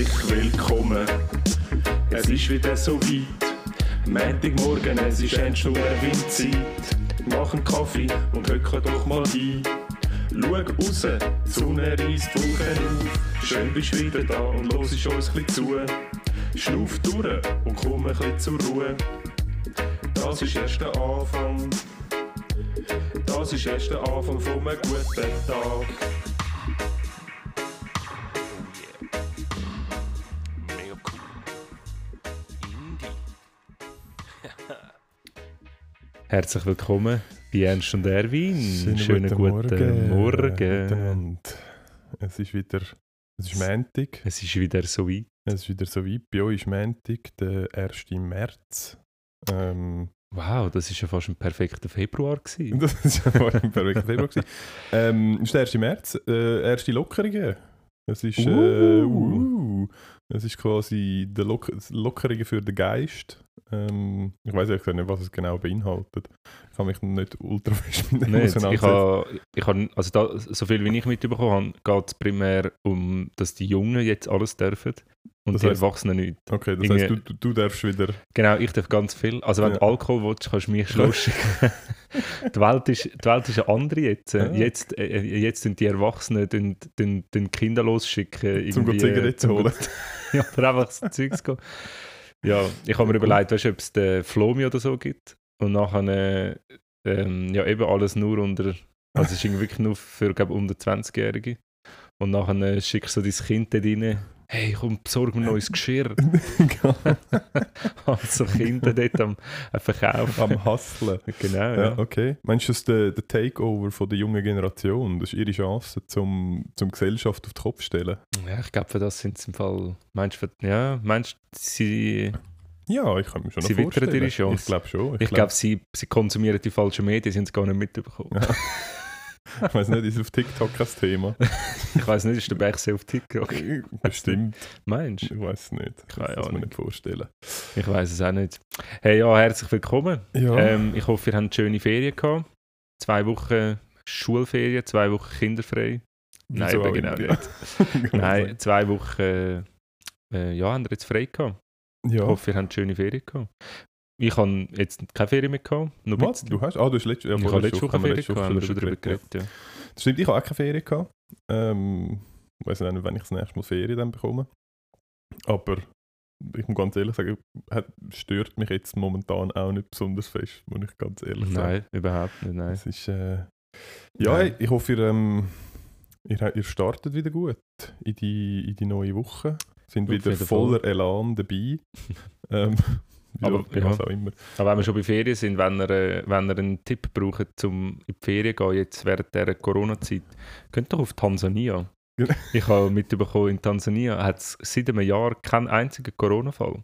herzlich willkommen. Es ist wieder so weit. Montagmorgen, es ist Endstunde Windzeit. Mach einen Kaffee und hücke doch mal ein. Schau raus, die Sonne reißt Wolken auf. Schön bist du wieder da und los ist uns ein zu. Schnuff durch und komm ein bisschen zur Ruhe. Das ist erst der Anfang. Das ist erst der Anfang von einem guten Tag. Herzlich willkommen bei Ernst und Erwin. Schönen, guten, Morgen. miteinander. Es ist wieder, es ist Montag. Es ist wieder so weit. Es ist wieder so weit. Bei euch ist Montag, der 1. März. Ähm, Wow, das ist ja fast ein perfekter Februar gewesen. das ist ja mal ein perfekter Februar. gewesen. Ähm, es ist der 1. März, äh, erste Lockerungen. Es ist, äh, Uh. Es ist quasi die Lock Lockerungen für den Geist. Ähm, ich weiß ehrlich nicht, was es genau beinhaltet. Ich kann mich nicht ultra fest mit dem Nicht. Ich habe, ich habe, also da, so viel wie ich mitbekommen habe, geht es primär um, dass die Jungen jetzt alles dürfen und Das die heisst- Erwachsenen nicht. Okay, das Irgendwie- heisst, du, du, darfst wieder. Genau, ich darf ganz viel. Also wenn Ja. du Alkohol willst, kannst du mich losschicken. die, Welt ist, die Welt ist eine andere jetzt. Ah. Jetzt, äh, jetzt sind die Erwachsenen den, den, den Kinder losschicken. Zum Zigaretten holen. ja, oder einfach so Zeugs gehen. Ja, ich habe mir überlegt, weißt ob es den Flomi oder so gibt. Und nachher, äh, ähm, ja, eben alles nur unter, also es ist irgendwie wirklich nur für, glaube unter 20-Jährige. Und nachher äh, schickst du so dein Kind dort rein. Hey, komm, besorg mir neues Geschirr. also Kinder dort am, am Verkaufen. Am Hustlen. Genau, Ja, ja. okay. Meinst du, das ist der, der Takeover von der jungen Generation? Das ist ihre Chance, zum, zum Gesellschaft auf den Kopf zu stellen? Ja, ich glaube, für das sind sie im Fall. Meinst du, ja, meinst du, sie. Ja, ich kann mir schon Sie noch wittern vorstellen. ihre Chance. Ich glaube schon. Ich glaube, sie, sie konsumieren die falschen Medien, sie haben es gar nicht mitbekommen. Ja. ich weiß nicht, ist auf TikTok kein Thema? Ich weiß nicht, ist der Bergsee auf TikTok? Bestimmt. Meinst du? Ich weiß es nicht. Ich Keine kann es mir Ahnung. nicht vorstellen. Ich weiß es auch nicht. Hey, ja, herzlich willkommen. Ja. Ähm, ich hoffe, ihr habt schöne Ferien gehabt. Zwei Wochen Schulferien, zwei Wochen kinderfrei. Nein, auch genau nicht. ja. Nein, zwei Wochen. Äh, ja, haben wir jetzt frei gehabt. Ich Ja. hoffe, ihr habt schöne Ferien gehabt. Ich habe jetzt keine Ferien mehr gehabt. Was? Du hast? Ah, du hast letzte, ja, ich habe letzte Woche Ferien gehabt, haben wir schon darüber geredet. Ja. Das stimmt, ich habe auch keine Ferien gehabt. Ähm, ich weiß nicht, wann ich das nächste Mal Ferien dann bekomme. Aber ich muss ganz ehrlich sagen, hat, stört mich jetzt momentan auch nicht besonders fest, muss ich ganz ehrlich sagen. Nein, überhaupt nicht. Nein. Es ist, äh, ja, Nein. ich hoffe, ihr, ähm, ihr, ihr startet wieder gut in die, in die neue Woche. Sind wieder voller Elan dabei. ähm, Aber, ja, ja. Aber wenn wir schon bei Ferien sind, wenn ihr, äh, wenn ihr einen Tipp braucht, um in die Ferien zu gehen, jetzt während dieser Corona-Zeit, könnt doch auf Tansania. Ich habe mitbekommen, in Tansania hat es seit einem Jahr keinen einzigen Corona-Fall.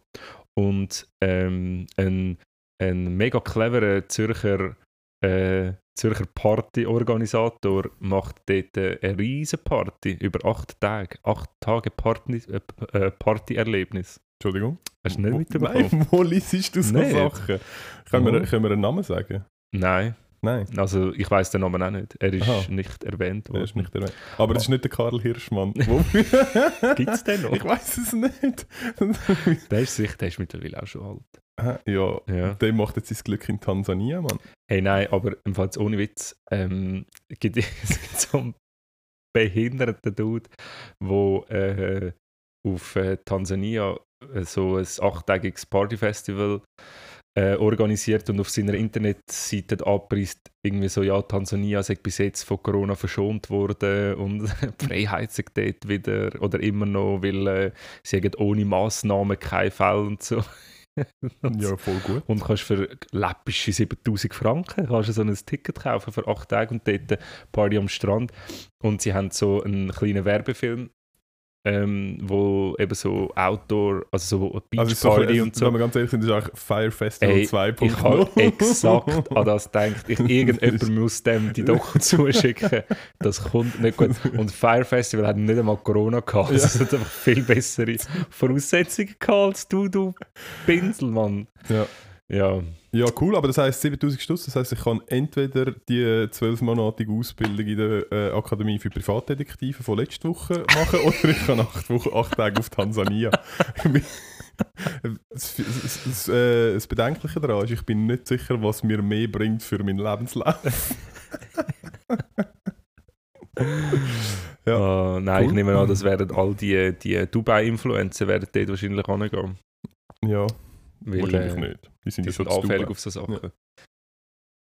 Und ähm, ein, ein mega cleverer Zürcher, äh, Zürcher Partyorganisator macht dort äh, eine riesen Party über acht Tage. Acht Tage Party, äh, äh, Partyerlebnis. Entschuldigung. Hast du nicht mitbekommen? Nein, wo liest du so? Sachen? Können wir, können wir einen Namen sagen? Nein. Nein, Also ich weiß den Namen auch nicht. Er ist Aha. nicht erwähnt worden. ist nicht erwähnt. Aber das ist nicht der Karl Hirschmann. Gibt es den noch? Ich weiß es nicht. Der ist sicher, der ist mittlerweile auch schon alt. Ah, ja, Ja. der macht jetzt sein Glück in Tansania, Mann. Hey, nein, aber im Fall ohne Witz, ähm, gibt es gibt so einen behinderten Dude, der äh, auf äh, Tansania so ein achttägiges Partyfestival äh, organisiert und auf seiner Internetseite abpreist, irgendwie so, ja, Tansania sei bis jetzt von Corona verschont worden und die Freiheit sei dort wieder oder immer noch, weil äh, sie haben ohne Massnahmen keine Fälle und so. Und Ja, voll gut. und kannst für läppische 7000 Franken kannst du so ein Ticket kaufen für 8 Tage und dort Party am Strand. Und sie haben so einen kleinen Werbefilm, ähm, wo eben so Outdoor, also so Beach Also, so, Party also, und so. wenn wir ganz ehrlich sind, ist eigentlich Fire Festival Ey, 2.0. Ich habe exakt an das gedacht. Ich, irgendjemand muss dem die doch zuschicken. Das kommt nicht gut. Und Fire Festival hat nicht einmal Corona gehabt. Also Es hat einfach viel bessere Voraussetzungen gehabt als du, du Pinsel, Mann. Ja. Ja, Ja, cool, aber das heisst 7000 Stutz, das heisst, ich kann entweder die 12-monatige Ausbildung in der äh, Akademie für Privatdetektive von letzter Woche machen oder ich kann acht, Wochen, acht Tage auf Tansania. das, das, das, äh, das Bedenkliche daran ist, ich bin nicht sicher, was mir mehr bringt für meinen Lebenslauf. Ja. Äh, nein, ich Cool. nehme an, das werden all die, die Dubai-Influencer werden dort wahrscheinlich hingehen. Ja, Weil, wahrscheinlich äh, nicht. Die sind Die ja schon anfällig auf so Sachen.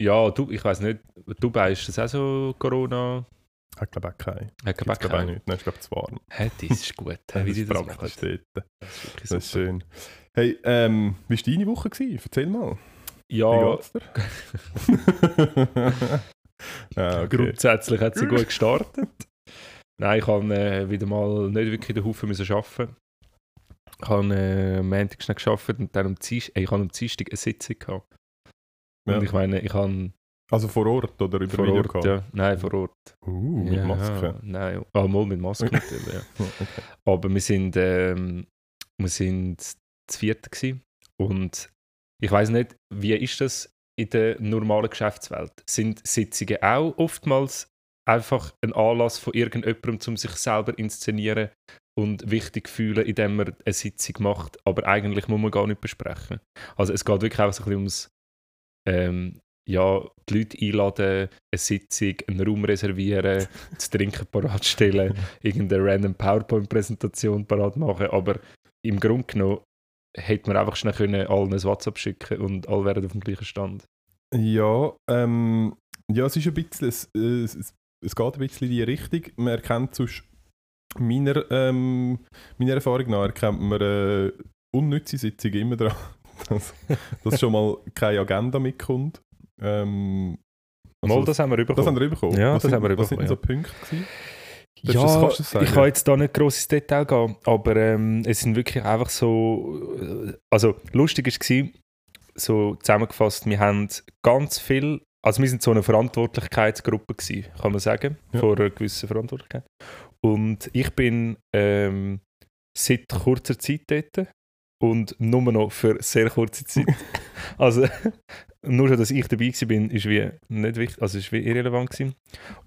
Ja, du, ich weiß nicht, Dubai ist das auch so Corona? Ich glaube auch keinen. Hat Gibt's glaube auch nicht. Nein, ich glaube zu warm. Hä, das ist gut, hä, wie die das machen. praktisch dort. Das ist wirklich Das ist schön. Hey, ähm, wie war deine Woche? Gewesen? Erzähl mal. Wie Ja, geht's dir? ah, okay. grundsätzlich hat sie gut gestartet. Nein, ich habe äh, wieder mal nicht wirklich den Haufen müssen arbeiten. Ich habe äh, am Montag schnell gearbeitet und dann am Dienstag, äh, ich habe am Dienstag eine Sitzung gehabt. Ja. Und ich meine, ich habe Also vor Ort oder über vor Videocall? Ort, ja, nein, vor Ort. Uh, mit ja, Maske. Nein, ah, mal mit Maske natürlich, ja. Okay. Aber wir sind, ähm, wir sind zu viert gewesen. und ich weiß nicht, wie ist das in der normalen Geschäftswelt? Sind Sitzungen auch oftmals einfach ein Anlass von irgendjemandem, um sich selber inszenieren und wichtig fühlen, indem man eine Sitzung macht, aber eigentlich muss man gar nicht besprechen. Also es geht wirklich einfach so ein bisschen ums ähm, ja, die Leute einladen, eine Sitzung, einen Raum reservieren, zu trinken parat stellen, irgendeine random PowerPoint-Präsentation parat machen, aber im Grunde genommen hätte man einfach schnell können allen ein WhatsApp schicken und alle wären auf dem gleichen Stand. Ja, ähm, ja, es ist ein bisschen, es, es, es- es geht ein bisschen in die Richtung. Man erkennt sonst, meiner, ähm, meiner Erfahrung nach, erkennt man äh, unnütze Sitzungen immer daran, dass, dass schon mal keine Agenda mitkommt. Ähm, also Mal, das haben wir das bekommen. haben wir bekommen. Ja, was das sind, haben wir Was sind bekommen, so Punkte gewesen? Ja, das- das sagen? ich kann jetzt da nicht gross ins Detail gehen, aber ähm, es sind wirklich einfach so. äh, Also, lustig war, so zusammengefasst, wir haben ganz viel. Also, wir sind so eine Verantwortlichkeitsgruppe, gewesen, kann man sagen, Ja. vor einer gewissen Verantwortlichkeit. Und ich bin ähm, seit kurzer Zeit dort und nur noch für sehr kurze Zeit. also, nur schon, dass ich dabei war, bin, ist wie nicht wichtig, also ist wie irrelevant gewesen.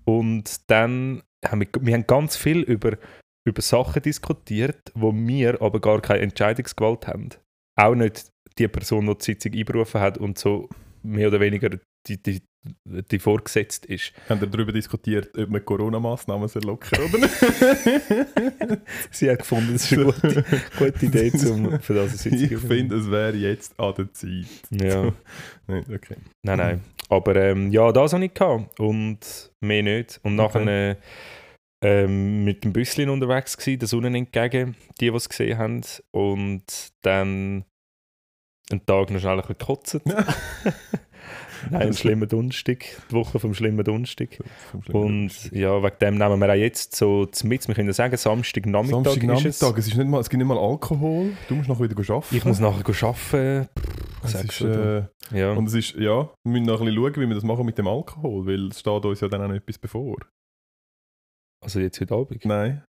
Und dann haben wir, wir haben ganz viel über, über Sachen diskutiert, wo wir aber gar keine Entscheidungsgewalt haben. Auch nicht die Person, die die Sitzung einberufen hat und so mehr oder weniger die, die, die vorgesetzt ist. Haben wir darüber diskutiert, ob man Corona-Massnahmen lockern oder nicht? Sie hat gefunden, das ist eine gute, gute Idee, um für das eine Sitzung ich finde, es wäre jetzt an der Zeit. Ja, Nein, okay. nein, nein. Aber ähm, ja, das habe ich gehabt und mehr nicht. Und nachher äh, ähm, mit dem Büsschen unterwegs gewesen, der Sonne entgegen, die, die es gesehen haben. Und dann einen Tag noch schnell ein bisschen gekotzt. Nein, einen schlimmen Dunstig, die Woche vom schlimmen Dunstig. Und ja, wegen dem nehmen wir auch jetzt so Mitz, wir können sagen, Samstagnachmittag ist es. Es, ist nicht mal, es gibt nicht mal Alkohol. Du musst noch wieder arbeiten. Ich muss nachher arbeiten. es ist, äh, Ja. Und es ist, ja, wir müssen noch ein bisschen schauen, wie wir das machen mit dem Alkohol, weil es steht uns ja dann auch noch etwas bevor. Also jetzt heute Abend. Nein.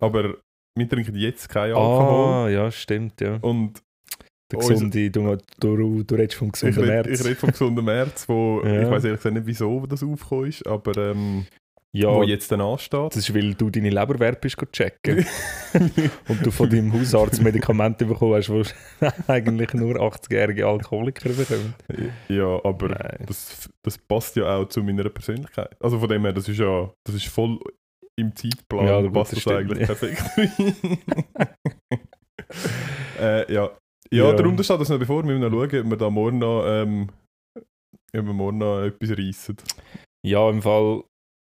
Aber wir trinken jetzt keinen Alkohol. Ah, ja, stimmt, ja. Und Der gesunde, du, du, du redest vom ich gesunden rede, März. ich rede vom gesunden März, wo Ja. ich weiß ehrlich gesagt nicht, wieso das aufgekommen ist, aber ähm, ja, wo jetzt dann ansteht. das ist, weil du deine Leberwerte bist checken und du von deinem Hausarzt Medikamente bekommen hast, die eigentlich nur 80-jährige Alkoholiker bekommen. ja, aber das, das passt ja auch zu meiner Persönlichkeit. Also von dem her, das ist ja das ist voll im Zeitplan, Ja, passt das das, eigentlich perfekt. äh, ja. Ja, Ja. darum steht das noch bevor, wir müssen schauen, ob wir da morgen noch, ähm, ob wir morgen noch etwas reissen. Ja, im Fall,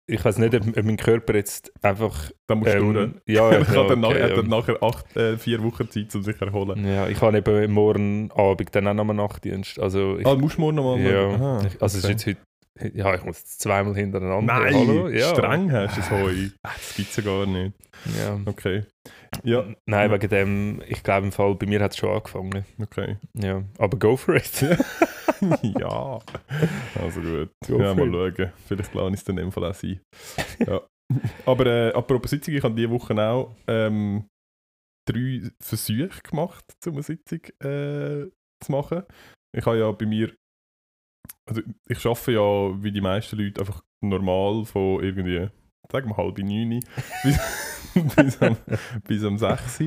ich weiß nicht, ob, ob mein Körper jetzt einfach. Da musst du durch. Ähm, ja, Er ja, dann, okay, er dann ja. nachher acht, äh, vier Wochen Zeit, um sich zu erholen. Ja, ich habe eben morgen Abend dann auch noch einen Nachtdienst. Also ich, Ah, musst du morgen noch mal ja, Aha, ich, also es ist jetzt heute, ja, ich muss zweimal hintereinander. Nein, Hallo? Ja. streng hast du es heu. Das gibt es ja gar nicht. Ja. Okay. Ja, Nein, wegen dem, ich glaube im Fall, bei mir hat es schon angefangen. okay. Ja, aber go for it. ja. Also gut. Go ja, mal schauen. Vielleicht lasse ich es dann in dem Fall auch sein. Ja. Aber äh, apropos Sitzung, ich habe diese Woche auch ähm, drei Versuche gemacht, um eine Sitzung äh, zu machen. Ich habe ja bei mir, also ich arbeite ja wie die meisten Leute einfach normal von irgendwie, sagen wir halb neun bis, bis, am, bis am sechs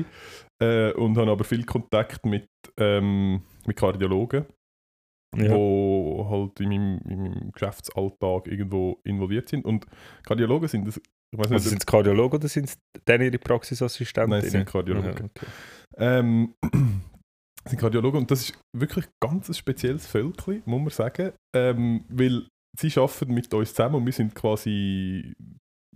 äh, und habe aber viel Kontakt mit, ähm, mit Kardiologen, Ja. wo halt in meinem, in meinem Geschäftsalltag irgendwo involviert sind. Und Kardiologen sind das, ich weiß Also nicht, sind es Kardiologen oder sind es dann ihre Praxisassistenten? Nein, es sind Kardiologen. Ja, okay. Ähm, sind Kardiologen und das ist wirklich ganz ein spezielles Völkchen, muss man sagen. Ähm, weil sie arbeiten mit uns zusammen und wir sind quasi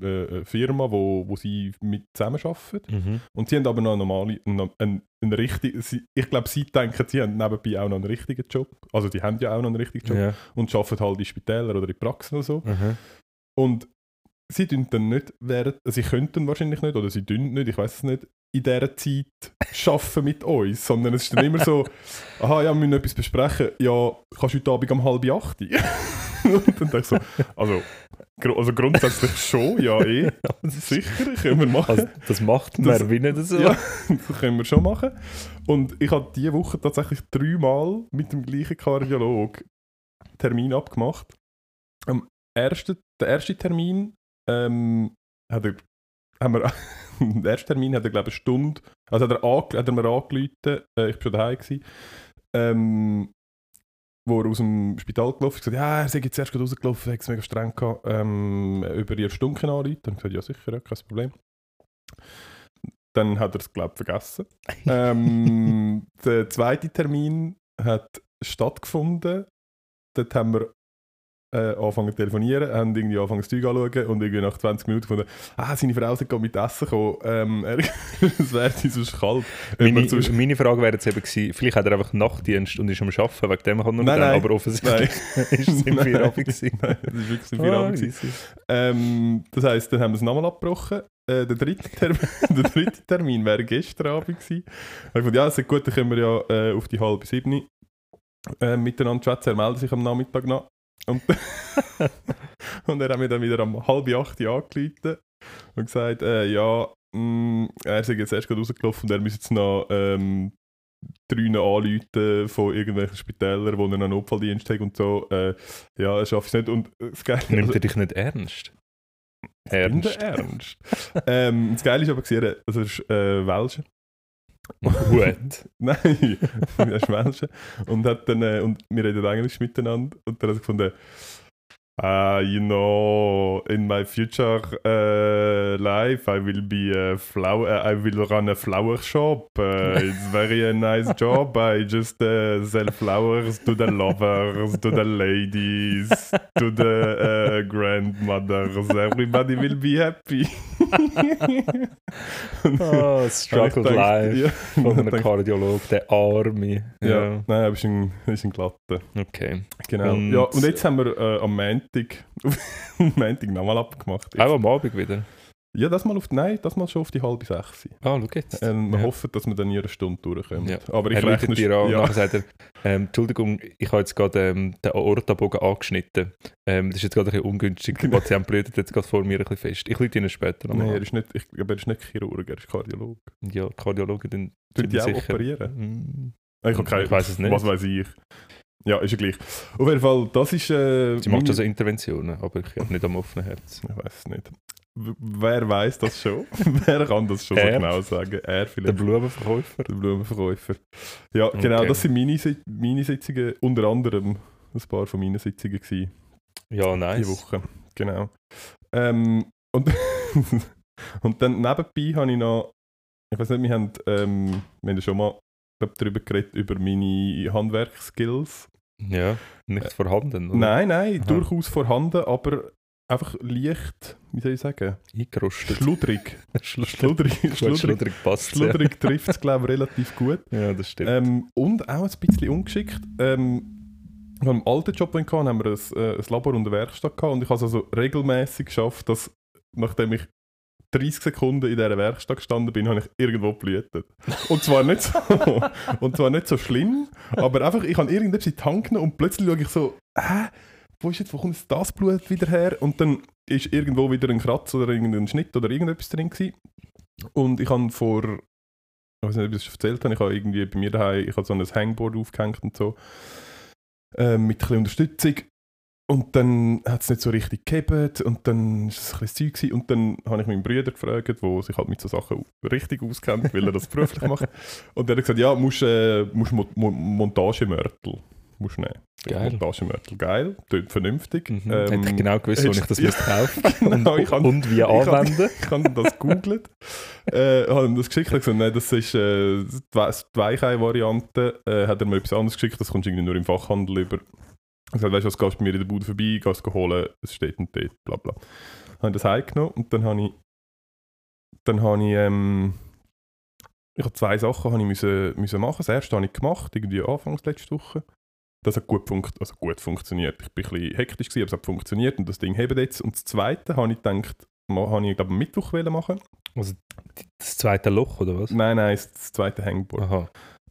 äh, eine Firma, wo, wo sie mit zusammen arbeiten. Mhm. Und sie haben aber noch eine normale, einen, einen, einen richtigen, ich glaube, sie denken, sie haben nebenbei auch noch einen richtigen Job. Also die haben ja auch noch einen richtigen Job Ja. und arbeiten halt in Spitälern oder in Praxen oder so. Mhm. Und sie tun dann nicht während, sie könnten wahrscheinlich nicht oder sie tun nicht, ich weiß es nicht, in dieser Zeit arbeiten mit uns, sondern es ist dann immer so, aha, ja, wir müssen etwas besprechen, ja, kannst du heute Abend um halb acht? Und dann denke ich so, also, also grundsätzlich schon, ja eh, sicher, können wir machen. Also, das macht Das- man wie nicht so. Ja, das können wir schon machen. Und ich habe diese Woche tatsächlich dreimal mit dem gleichen Kardiolog Termin abgemacht. Am ersten, der erste Termin ähm, hat er, haben wir, der erste Termin hat er glaube ich eine Stunde, also hat er, hat er mir angerufen, äh, ich war schon daheim, gewesen, ähm, wo er aus dem Spital gelaufen ist, gesagt, ja, er sei jetzt erst rausgelaufen, hat es mega streng gehabt, ähm, über ihre Stunde anrufen. Dann gesagt, ja sicher, ja, kein Problem. Dann hat er es, glaube ich, vergessen. ähm, der zweite Termin hat stattgefunden. Dort haben wir äh, angefangen zu telefonieren, haben irgendwie angefangen das Zeug anzuschauen und irgendwie nach 20 Minuten gefunden, ah, seine Frau ist gerade mit Essen gekommen, ähm, es wäre sonst kalt. Meine, sonst- meine Frage wäre jetzt eben gewesen, vielleicht hat er einfach Nachtdienst und ist am Arbeiten, wegen dem kann er noch Nein, nein. aber offensichtlich ist es im. Feierabend gewesen. Nein, das war wirklich im Ah, Feierabend. gewesen. Ähm, das heisst, dann haben wir es nochmal abgebrochen. Äh, der, dritte Termin, der dritte Termin wäre gestern Abend gewesen. Ich dachte, ja, ist gut, dann können wir ja äh, auf die halbe sieben äh, miteinander schwätzen. Er meldet sich am Nachmittag noch. Und, und er hat mir dann wieder am halb acht angerufen und gesagt, äh, ja, mh, er sei jetzt erst gerade rausgelaufen und er müsse jetzt noch ähm, drei anrufen von irgendwelchen Spitälern, wo er einen Notfalldienst hat und so. Äh, ja, er schafft es nicht. Und das Geile, Nimmt er dich nicht ernst? Ernst. Ernst. ähm, das Geile ist aber, gewesen, also er ist äh, Welscher. Gut. Nein, er ist Welscher. Und, hat dann, äh, und wir reden Englisch miteinander. Und dann hat er gefunden, ah, you know, in my future uh, life I will be a flower, I will run a flower shop. Uh, it's very a nice job. I just uh, sell flowers to the lovers, to the ladies, to the uh, grandmothers. Everybody will be happy. Oh, Struggled Life ja, von einem Kardiolog, der Arme. Ja, nein, aber ist ein, ist ein glatter. Okay. Genau. Und- ja, und jetzt haben wir äh, am Montag, am Montag nochmal abgemacht. Jetzt. Auch am Abend wieder. Ja, das mal auf, nein, das mal schon auf die halbe sechs. Ah, schau jetzt. Ähm, wir Ja. hoffen, dass wir dann einer Stunde durchkommen. Ja. Aber ich er rechne dir an ja, sagt er, ähm, Entschuldigung, ich habe jetzt gerade ähm, den Aortabogen angeschnitten. Ähm, das ist jetzt gerade ein bisschen ungünstig. Der Patient blutet jetzt gerade vor mir ein bisschen fest. Ich lüte Ihnen später Nein, nochmal er an. ist nicht, ich glaube, er ist nicht Chirurg, er ist Kardiologe. Ja, Kardiologen dann Tun die auch sicher. operieren? Mm. Ich, Ich weiss es nicht. Was weiß ich. Ja, ist ja gleich. Auf jeden Fall, das ist... Äh, Sie macht also Interventionen, aber ich habe nicht am offenen Herz. Ich weiß es nicht. W wer weiß das schon? wer kann das schon so genau sagen? Er Der vielleicht. Blumenverkäufer. Der Blumenverkäufer. Ja, genau, Okay. das sind meine, meine Sitzungen, unter anderem ein paar von meinen Sitzungen gewesen, Ja, die nice. Woche. Genau. Ähm, und, und dann nebenbei habe ich noch, ich weiß nicht, wir haben, ähm, wir haben ja schon mal glaub, darüber geredet, über meine Handwerkskills. Ja, nicht vorhanden. Oder? Nein, nein, Aha. durchaus vorhanden, aber einfach leicht, wie soll ich sagen, Eingerostet. schludrig. Schludrig. Schludrig, schludrig, passt. schludrig trifft es, glaube ich, relativ gut. Ja. ja, das stimmt. Ähm, und auch ein bisschen ungeschickt. Ähm, am alten Job, den ich hatte, haben wir ein, äh, ein Labor und eine Werkstatt gehabt und ich habe es also regelmäßig geschafft, dass nachdem ich 30 Sekunden in dieser Werkstatt gestanden bin, habe ich irgendwo blühtet. Und zwar nicht so, und zwar nicht so schlimm, aber einfach, ich habe irgendetwas in die und plötzlich schaue ich so, hä, wo ist jetzt, wo kommt das Blut wieder her? Und dann ist irgendwo wieder ein Kratz oder irgendein Schnitt oder irgendetwas drin gewesen. Und ich habe vor ich weiß nicht, ob ich das erzählt habe, ich habe irgendwie bei mir daheim, ich habe so ein Hangboard aufgehängt und so. ähm, mit ein bisschen Unterstützung. Und dann hat es nicht so richtig gegeben und dann war es ein bisschen Zeug gewesen. und dann habe ich meinen Bruder gefragt, der sich halt mit so Sachen richtig auskennt, weil er das beruflich macht. Und der hat gesagt, ja, musst, äh, musst Mo Mo Montagemörtel musst nehmen. Geil. Montagemörtel, geil, klingt vernünftig. Mhm. Ähm, Hätte ich genau gewusst, wo ich das ja, kaufen genau, und, kann- und wie anwenden. Ich habe das gegoogelt, äh, habe ihm das geschickt und gesagt, nein, das ist äh, die We- die Weichei-Variante. Äh, hat er mir etwas anderes geschickt, das kommst du irgendwie nur im Fachhandel über. Ich gesagt, weißt du was, gehst du bei mir in der Bude vorbei, gehst es holen, es steht und dort, bla bla. Habe ich das heimgenommen und dann habe ich, dann habe ich, ähm, ich habe zwei Sachen habe ich müssen, müssen machen. Das erste habe ich gemacht, irgendwie anfangs letzte Woche. Das hat gut, funkt, also gut funktioniert. Ich bin ein bisschen hektisch, gewesen, aber es hat funktioniert und das Ding hebt jetzt. Und das zweite habe ich gedacht, habe ich glaube am Mittwoch machen. Also das zweite Loch, oder was? Nein, nein, das das zweite Hangboard. Aha.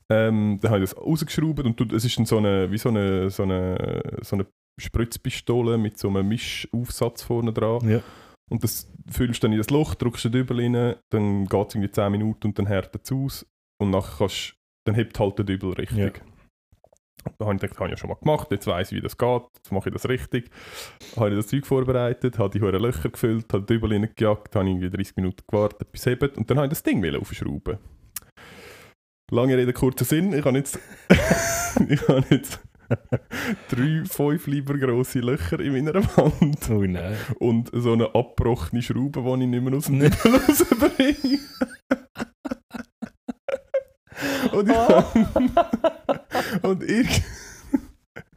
Ähm, dann habe ich das rausgeschraubt und du- es ist dann so eine, wie so eine, so eine, so eine Spritzpistole mit so einem Mischaufsatz vorne dran. Ja. Und das füllst du dann in das Loch, drückst den Dübel rein, dann geht es irgendwie 10 Minuten und dann härtet es aus. Und nachher kannst, dann hebt halt der Dübel richtig. Ja. Da habe ich gedacht, das habe ich ja schon mal gemacht, jetzt weiß ich, wie das geht, jetzt mache ich das richtig. Habe ich das Zeug vorbereitet, habe die hohen Löcher gefüllt, habe den Dübel reingejagt, habe irgendwie 30 Minuten gewartet, bis es hebt und dann habe ich das Ding wieder aufschrauben. Lange Rede, kurzer Sinn, ich habe jetzt, ich habe jetzt drei, fünf lieber grosse Löcher in meiner Wand Oh nein. und so eine abgebrochene Schraube, die ich nicht mehr aus dem Dübel rausbringe. und, ich, und, irg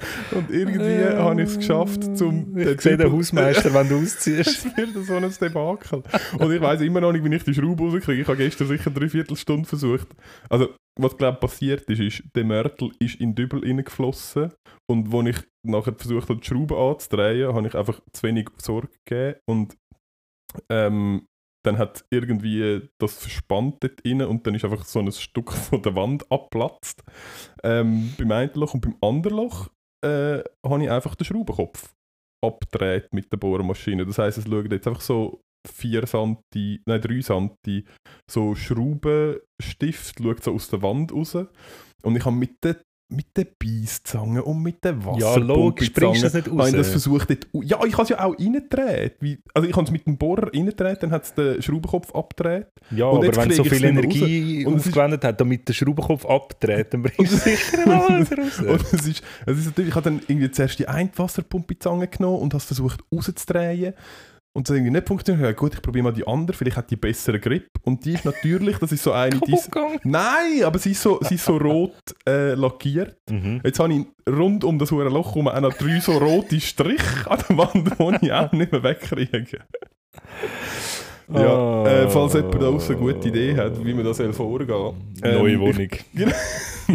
und irgendwie habe ich es geschafft, zum Ich sehe den Hausmeister, wenn du ausziehst. es wird so ein Debakel. Und ich weiß immer noch nicht, wie ich die Schraube rauskriege. Ich habe gestern sicher drei Viertelstunde versucht. Also, was glaube passiert ist, ist, der Mörtel ist in den Dübel reingeflossen. Und als ich nachher versucht habe, die Schraube anzudrehen, habe ich einfach zu wenig Sorge gegeben. Und ähm, dann hat irgendwie das verspannt dort rein und dann ist einfach so ein Stück von der Wand abgeplatzt. Ähm, beim einen Loch und beim anderen Loch äh, habe ich einfach den Schraubenkopf abgedreht mit der Bohrmaschine. Das heisst, es schaut jetzt einfach so 4 Santi, nein 3 Santi, so Schraubenstift schaut so aus der Wand raus. Und ich habe mit der, mit der Beißzange und mit der Ja, logisch, bringst du das nicht habe ich das raus. versucht dort, ja, ich habe es ja auch reingedreht. Also ich habe es mit dem Bohrer reingedreht, dann hat es den Schraubenkopf abgedreht. Ja, Und aber wenn es so viel nicht Energie raus. Und aufgewendet hat, damit der Schraubenkopf abdreht, dann bringst du sicher alles raus. Und es ist, es ist natürlich, ich habe dann irgendwie zuerst die eine Wasserpumpe in die Zange genommen und habe versucht rauszudrehen. Und es hat irgendwie nicht funktioniert. Ja, gut, ich probiere mal die andere, vielleicht hat die besseren Grip. Und die ist natürlich, das ist so eine, die ist, Nein, aber sie ist so, sie ist so rot äh, lackiert. Mhm. Jetzt habe ich rund um das hure Loch herum auch noch drei so rote Striche an der Wand, die ich auch nicht mehr wegkriege. Ja, äh, falls jemand da draussen eine gute Idee hat, wie man das soll vorgehen ähm, Neue ich- Wohnung. Genau.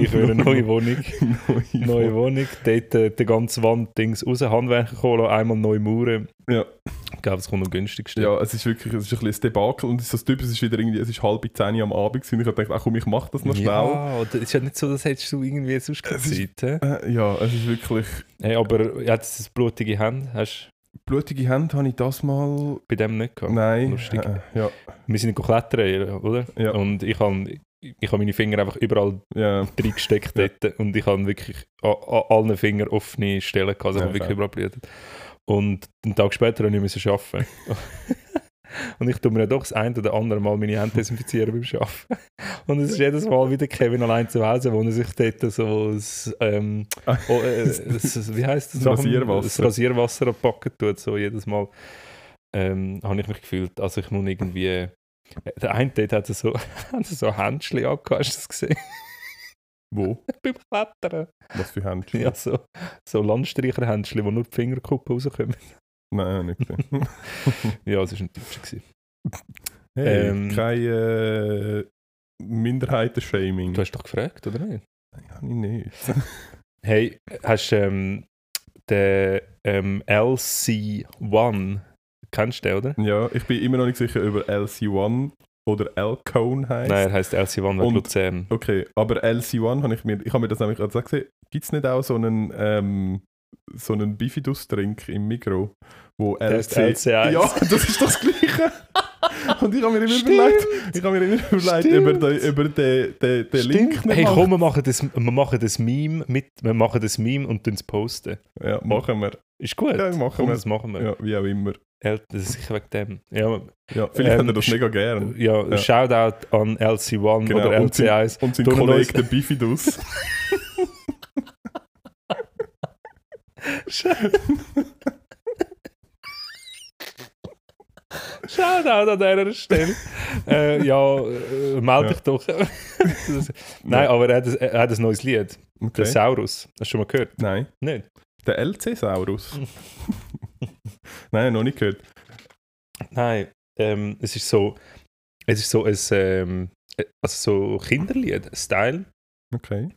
Ich höre eine neue Wohnung. Neue Neue Wohnung. Dort äh, die ganze Wand Dings raus, Handwerker holen, einmal neue Mauern. Ja. Ich glaube, das kommt am günstigsten. Ja, es ist wirklich es ist ein bisschen ein Debakel und es ist so typisch, es ist wieder irgendwie, es ist halb zehn am Abend gewesen. und ich habe gedacht, ach komm, ich mach das noch schnell. Ja, oder ist ja nicht so, dass hättest du irgendwie sonst keine Es ist- Zeit. hä? Äh, ja, es ist wirklich... Hey, aber ja, das ist blutige Hände. Hast Blutige Hände habe ich das mal... bei dem nicht gehabt? Nein. Lustig. Äh, ja, Wir sind klettern, oder? Ja. Und ich habe ich habe meine Finger einfach überall ja. reingesteckt Ja. dort und ich habe wirklich an, an allen Fingern offene Stellen gehabt, also Ja, wirklich überall blutet. Und einen Tag später habe ich müssen arbeiten. und ich tue mir ja doch das ein oder andere Mal meine Hände desinfizieren beim Arbeiten. Und es ist jedes Mal wieder Kevin allein zu Hause, wo er sich dort so das, ähm, oh, äh, das, wie heisst das? Das Rasierwasser. Das Rasierwasser abpacken tut, so jedes Mal. Ähm, habe ich mich gefühlt, also ich muss irgendwie... Der eine dort hat so, hat so Händchen angehabt, hast du das gesehen? Wo? beim Klettern. Was für Händchen? Ja, so, so Landstreicherhändchen, wo nur die Fingerkuppen rauskommen. Nein, nicht gesehen. Ja, es war ein Deutscher. hey, Ähm. kein äh, Minderheiten-Shaming. Du hast doch gefragt, oder nicht? Nein, habe ich nicht. Hey, hast du ähm, den ähm, LC1, kennst du den, oder? Ja, ich bin immer noch nicht sicher, ob er LC1 oder L-Cone heisst. Nein, er heisst LC1 wegen Luzern. Okay, aber LC1 habe ich mir, ich habe mir das nämlich gerade gesehen, gibt es nicht auch so einen, ähm, so einen Bifidus-Drink im Mikro, wo LC... LC1. Ja, das ist das Gleiche. Und ich habe mir immer Stimmt. überlegt, ich habe mir immer überlegt, über den, über den, den, den Link Hey, komm, wir machen. das, wir machen das Meme mit, wir machen das Meme und dann posten. Ja, machen wir. Ist gut. Ja, machen komm, wir. das machen wir. Ja, wie auch immer. Das ist sicher wegen dem. Ja, Ja, vielleicht Ähm, hat er das sch- mega gern. ja, Ja. Shoutout an LC1 Genau, oder und sein- LC1. Und sein Du noch Kollege, der Bifidus. Shoutout an dieser Stelle. äh, ja, äh, melde Ja. dich doch. Das- Nein, aber er hat, ein, er hat ein neues Lied. Der Okay. Saurus. Hast du schon mal gehört? Nein. Nicht? Der LC-Saurus. Nein, noch nicht gehört. Nein. Ähm, es ist so, es ist so ein ähm, äh, also so Kinderlied-Style Okay.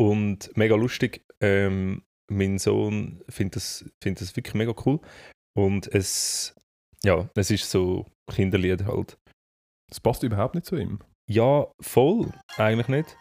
und mega lustig. Ähm, mein Sohn findet das, findet das wirklich mega cool. Und es, ja, es ist so Kinderlied halt. Das passt überhaupt nicht zu ihm. Ja, voll. Eigentlich nicht.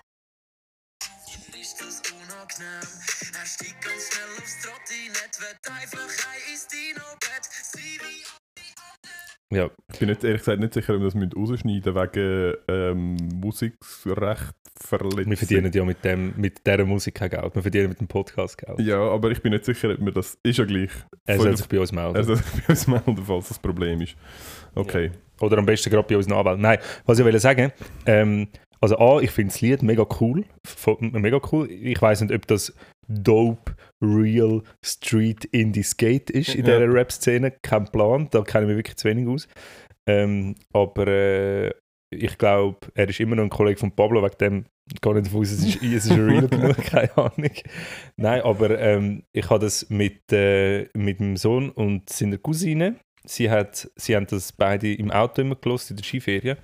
Ja, Ich bin nicht, ehrlich gesagt nicht sicher, ob wir das rausschneiden wegen ähm, Musikrecht wir verdienen ja mit, dem, mit dieser Musik kein Geld. Wir verdienen mit dem Podcast Geld. Ja, aber ich bin nicht sicher, ob wir das. Ist ja gleich. Er soll sich bei uns melden. Also, bei uns melden, falls das Problem ist. Okay. Oder am besten gerade bei unseren Anwälten. Nein, was ich will sagen, ähm, also A, ich finde das Lied mega cool. Mega cool. Ich weiß nicht, ob das dope, real, street, indie skate ist in Ja. dieser Rap-Szene. Kein Plan, da kenne ich mich wirklich zu wenig aus. Ähm, aber äh, ich glaube, er ist immer noch ein Kollege von Pablo, wegen dem gar nicht davon aus, es ist, es ist real genug, keine Ahnung. Nein, aber ähm, ich habe das mit, äh, mit meinem Sohn und seiner Cousine. Sie, hat, sie haben das beide im Auto immer gelost in der Skiferien.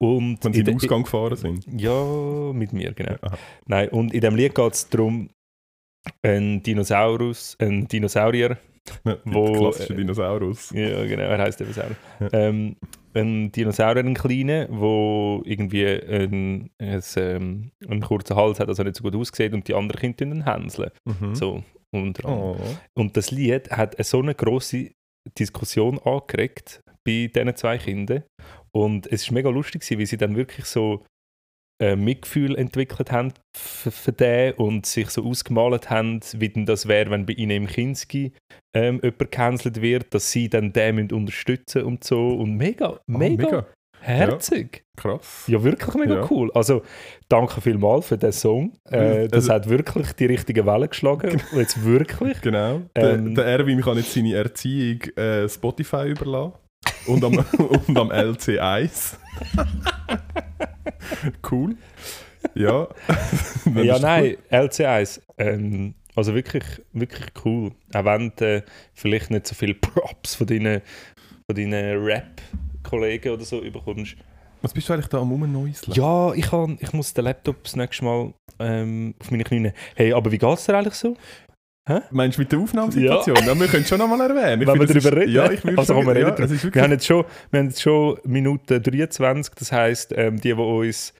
Und Wenn sie in den Ausgang gefahren sind. ja, mit mir, genau. Aha. Nein, und in dem Lied geht es darum, ein Dinosaurus, ein Dinosaurier, Ja, Wo, der klassische äh, Dinosaurus. ja genau, er heißt Saurus, Ja. ähm, ein Dinosaurier, ein kleiner, wo irgendwie ein, ein, ähm, einen kurzen Hals hat, also nicht so gut aussieht und die anderen Kinder ihn hänseln. Mhm. So, unter. Oh. Und das Lied hat so eine große Diskussion angeregt bei diesen zwei Kindern. Und es war mega lustig, wie sie dann wirklich so äh, Mitgefühl entwickelt haben für, den und sich so ausgemalt haben, wie denn das wäre, wenn bei ihnen im Kinski ähm, jemand gecancelt wird, dass sie dann den unterstützen und so. Und mega, Ah, mega, mega. herzig. Krass. Ja, wirklich mega Ja. cool. Also, danke vielmals für den Song. Äh, das Also- hat wirklich die richtige Welle geschlagen. Und Jetzt wirklich. Genau. Der, Ähm, der Erwin kann jetzt seine Erziehung äh, Spotify überlassen. Und am, und am LC1. cool. Ja. Ja, nein, LC1. Ähm, also wirklich, wirklich cool. Auch wenn du äh, vielleicht nicht so viele Props von deinen, von deinen Rap-Kollegen oder so bekommst. gut. Was bist du eigentlich da am Rumneuseln? Ja, ich, kann, ich muss den Laptop das nächste Mal ähm, auf meine Knie nehmen. Hey, aber wie geht es dir eigentlich so? Meinst du mit der Aufnahmesituation? Ja. wir können es schon nochmal erwähnen. Ich Wenn wir darüber reden? Ja, ich Also schon- wir reden ja, Wir haben jetzt schon, wir haben jetzt schon Minute 23, das heisst, ähm, die, die uns.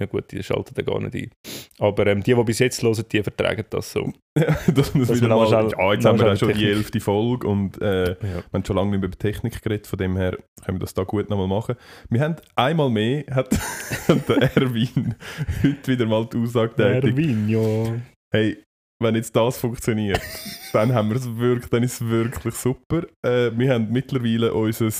Ja, gut, die schalten da gar nicht ein. Aber ähm, die, die bis jetzt hören, die vertragen das so. dass wir es wieder mal, schnell- ja, jetzt haben wir auch schon die Technik- elfte Folge und äh, Ja. wir haben schon lange nicht mehr über Technik geredet, von dem her können wir das da gut nochmal machen. Wir haben einmal mehr, hat, der Erwin heute wieder mal die Aussage getätigt, Erwin, ja. hey, wenn jetzt das funktioniert, dann haben wir es wirklich, dann ist es wirklich super. Äh, wir haben mittlerweile unser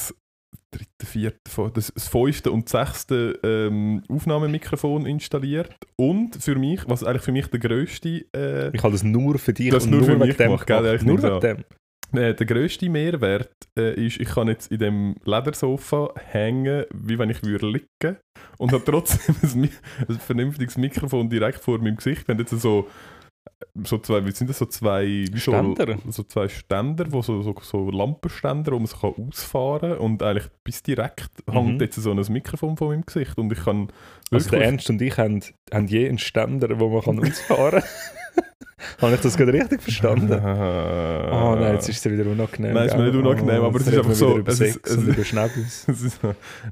dritte, vierte, das, das fünfte und sechste ähm, Aufnahmemikrofon installiert und für mich, was eigentlich für mich der grösste äh, Ich habe das nur für dich Das und nur für wegen mich dem gemacht, gell? Nur wegen dem. Äh, der grösste Mehrwert äh, ist, ich kann jetzt in dem Ledersofa hängen, wie wenn ich würde liegen und habe trotzdem ein, ein vernünftiges Mikrofon direkt vor meinem Gesicht. Haben jetzt so, so zwei, wie sind das so zwei wie so- Ständer? So, zwei Ständer, wo so, so, so Lampenständer, wo man sich kann ausfahren kann und eigentlich bis direkt hängt Mhm. jetzt so ein Mikrofon vor meinem Gesicht und ich kann Also der Ernst und ich haben, haben je einen Ständer, wo man kann ausfahren kann. Habe ich das gerade richtig verstanden? Ah, Oh nein, jetzt ist es wieder unangenehm. Nein, ist mir nicht unangenehm, aber jetzt es ist einfach so- es ist- es es, ist,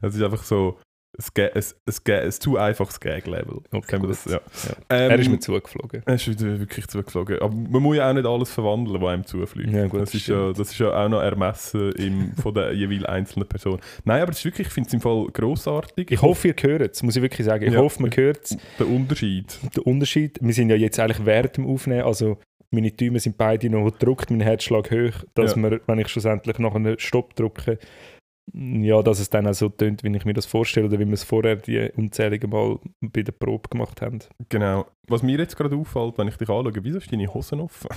es ist einfach so, ein, zu einfaches Gag-Level. Okay, das- ja. Ja. Ähm, er ist mir zugeflogen. er ist wirklich zugeflogen. Aber man muss ja auch nicht alles verwandeln, was einem zufliegt. Ja, gut, das, das ist ja, das ist ja auch noch ermessen im, von der jeweils einzelnen Person. Nein, aber es ist wirklich, ich finde es im Fall grossartig. Ich hoffe, ihr hört es, muss ich wirklich sagen. Ich hoffe, man hört es. Der Unterschied. den Unterschied. Wir sind ja jetzt eigentlich während dem Aufnehmen, also meine Däume sind beide noch gedruckt, mein Herzschlag hoch, dass Ja. wir, wenn ich schlussendlich noch einen Stopp drücke, ja, dass es dann auch so tönt, wie ich mir das vorstelle oder wie wir es vorher die unzähligen Mal bei der Probe gemacht haben. Genau. Was mir jetzt gerade auffällt, wenn ich dich anschaue, wieso ist deine Hosen offen?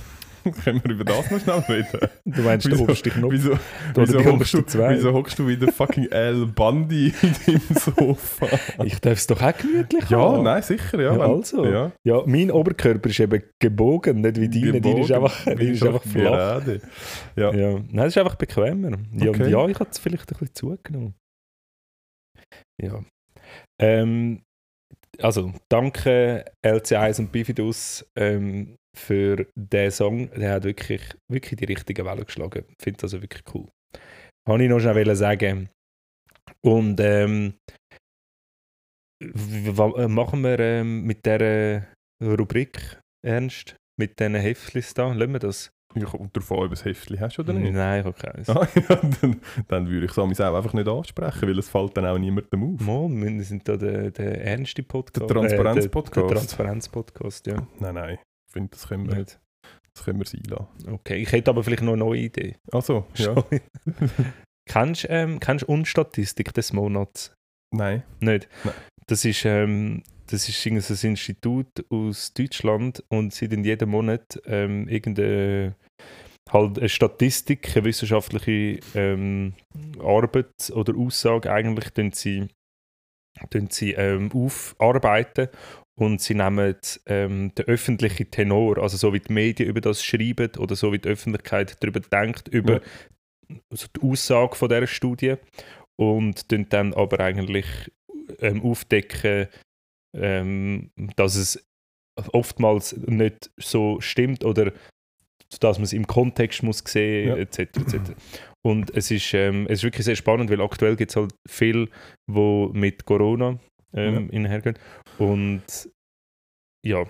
Können wir über das noch schnell reden? Du meinst den Wieso- obersten Knopf? Wieso, Oder wieso, die hockst du, wieso hockst du wie der fucking Al Bundy in deinem Sofa? Ich darf es doch auch gemütlich Ja, haben. nein, sicher. Ja, Ja, also. Ja. Ja, mein Oberkörper ist eben gebogen, nicht wie deine. Deine ist einfach, deine ist einfach flach. gerade. Ja. Ja. Nein, es ist einfach bequemer. Ja, Okay. ja ich habe es vielleicht ein bisschen zugenommen. Ja. Ähm, also, danke LC1 und Bifidus ähm, für den Song. Der hat wirklich, wirklich die richtige Welle geschlagen. Ich finde das also wirklich cool. Habe ich noch schnell wollen sagen. Und ähm, äh, machen wir ähm, mit dieser Rubrik ernst? Mit diesen Heftlis da? Lassen wir das? Ja, kommt darauf an, ob du ein Heftchen hast oder nicht. Nein, ich habe keins. Ah, ja, dann, dann würde ich es auch einfach nicht ansprechen, weil es fällt dann auch niemandem auf. Mo, wir sind da der, der ernste Podcast. Der Transparenz-Podcast. Äh, der der Transparenz-Podcast, ja. Nein, nein. Ich finde, das können wir, Nicht. das können wir sein lassen. Okay, ich hätte aber vielleicht noch eine neue Idee. Also, ja. Schon. kennst du ähm, kennst Unstatistik des Monats? Nein. Nicht? Nein. Das ist, ähm, das ist so ein Institut aus Deutschland und sie in jedem Monat ähm, irgendeine halt eine Statistik, eine wissenschaftliche ähm, Arbeit oder Aussage eigentlich sie, sie ähm, aufarbeiten und sie nehmen ähm, den öffentlichen Tenor, also so wie die Medien über das schreiben oder so wie die Öffentlichkeit darüber denkt, über Ja. also die Aussage von dieser Studie und dann aber eigentlich ähm, aufdecken, ähm, dass es oftmals nicht so stimmt oder dass man es im Kontext muss sehen Ja. etc. etc. Und es ist, ähm, es ist wirklich sehr spannend, weil aktuell gibt es halt viel, wo mit Corona ähm, einhergehen. Und ja,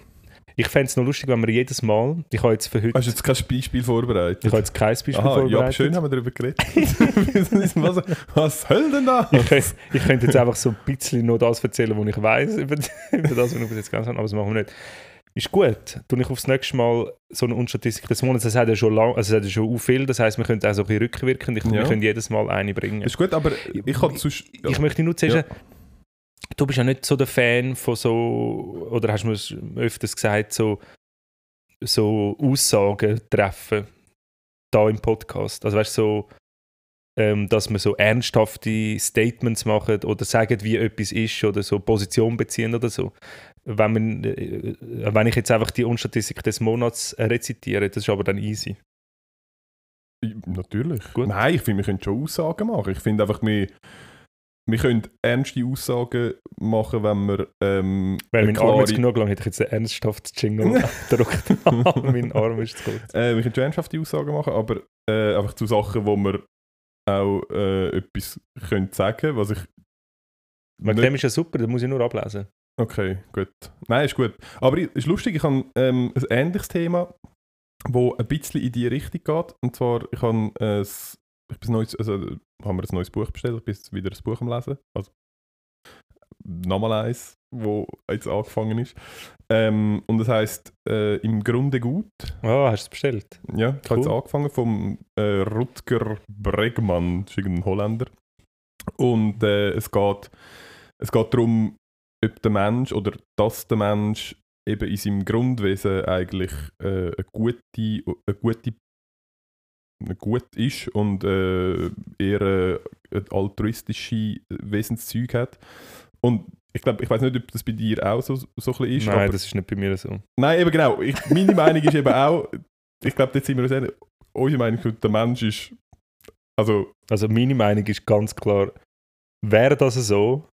ich fände es noch lustig, wenn wir jedes Mal, ich habe jetzt für heute, Hast du jetzt kein Beispiel vorbereitet? ich habe jetzt kein Beispiel Aha, ja, vorbereitet. schön haben wir darüber geredet. was, was soll denn das? ich, könnte, ich könnte jetzt einfach so ein bisschen noch das erzählen, was ich weiß über, über das, was ich bis jetzt ganz habe, aber das machen wir nicht. Ist gut. Tue ich aufs nächste Mal so eine Unstatistik des Monats. Das hat ja schon lang, also hat ja schon auch viel. Das heisst, wir können auch so ein bisschen rückwirkend. Ich, Ja. Wir können jedes Mal eine bringen. Ist gut, aber ich habe sonst... Ich möchte nur zuerst, Ja. Du bist ja nicht so der Fan von so, oder hast du mir es öfters gesagt, so, so Aussagen treffen, da im Podcast. Also weißt du, so, ähm, dass man so ernsthafte Statements machen oder sagen, wie etwas ist oder so Position beziehen oder so. Wenn, man, äh, wenn ich jetzt einfach die Unstatistik des Monats äh, rezitiere, das ist aber dann easy. Natürlich. Gut. Nein, ich finde, wir können schon Aussagen machen. Ich finde einfach, wir, wir können ernste Aussagen machen, wenn wir... Ähm, Weil mein Arm jetzt klare- genug lang hätte ich jetzt ein ernsthaftes Jingle gedruckt. mein Arm ist zu kurz. Äh, wir können schon ernsthafte Aussagen machen, aber äh, einfach zu Sachen, wo wir auch äh, etwas können sagen was ich... Wegen nicht- dem ist ja super, das muss ich nur ablesen. Okay, gut. Nein, ist gut. Aber es ist lustig, ich habe ähm, ein ähnliches Thema, wo ein bisschen in die Richtung geht. Und zwar, ich habe äh, ein neues, also, haben wir ein neues Buch bestellt, ich bin jetzt wieder ein Buch am Lesen. Also nochmal eins, wo jetzt angefangen ist. Ähm, und das heißt äh, Im Grunde gut. Ah, hast du es bestellt? Ja, ich habe jetzt Cool. angefangen vom äh, Rutger Bregmann, das ist irgendein Holländer. Und äh, es, geht, es geht darum, ob der Mensch oder dass der Mensch eben in seinem Grundwesen eigentlich äh, eine gute, eine gute gut ist und äh, eher äh, altruistische Wesenszeug hat. Und ich glaube, ich weiß nicht, ob das bei dir auch so, so ein bisschen ist. Nein, aber- das ist nicht bei mir so. Nein, eben genau. Ich, meine Meinung ist eben auch, ich glaube, jetzt sind wir uns einig, unsere Meinung der Mensch ist, also, Also meine Meinung ist ganz klar, wäre das so,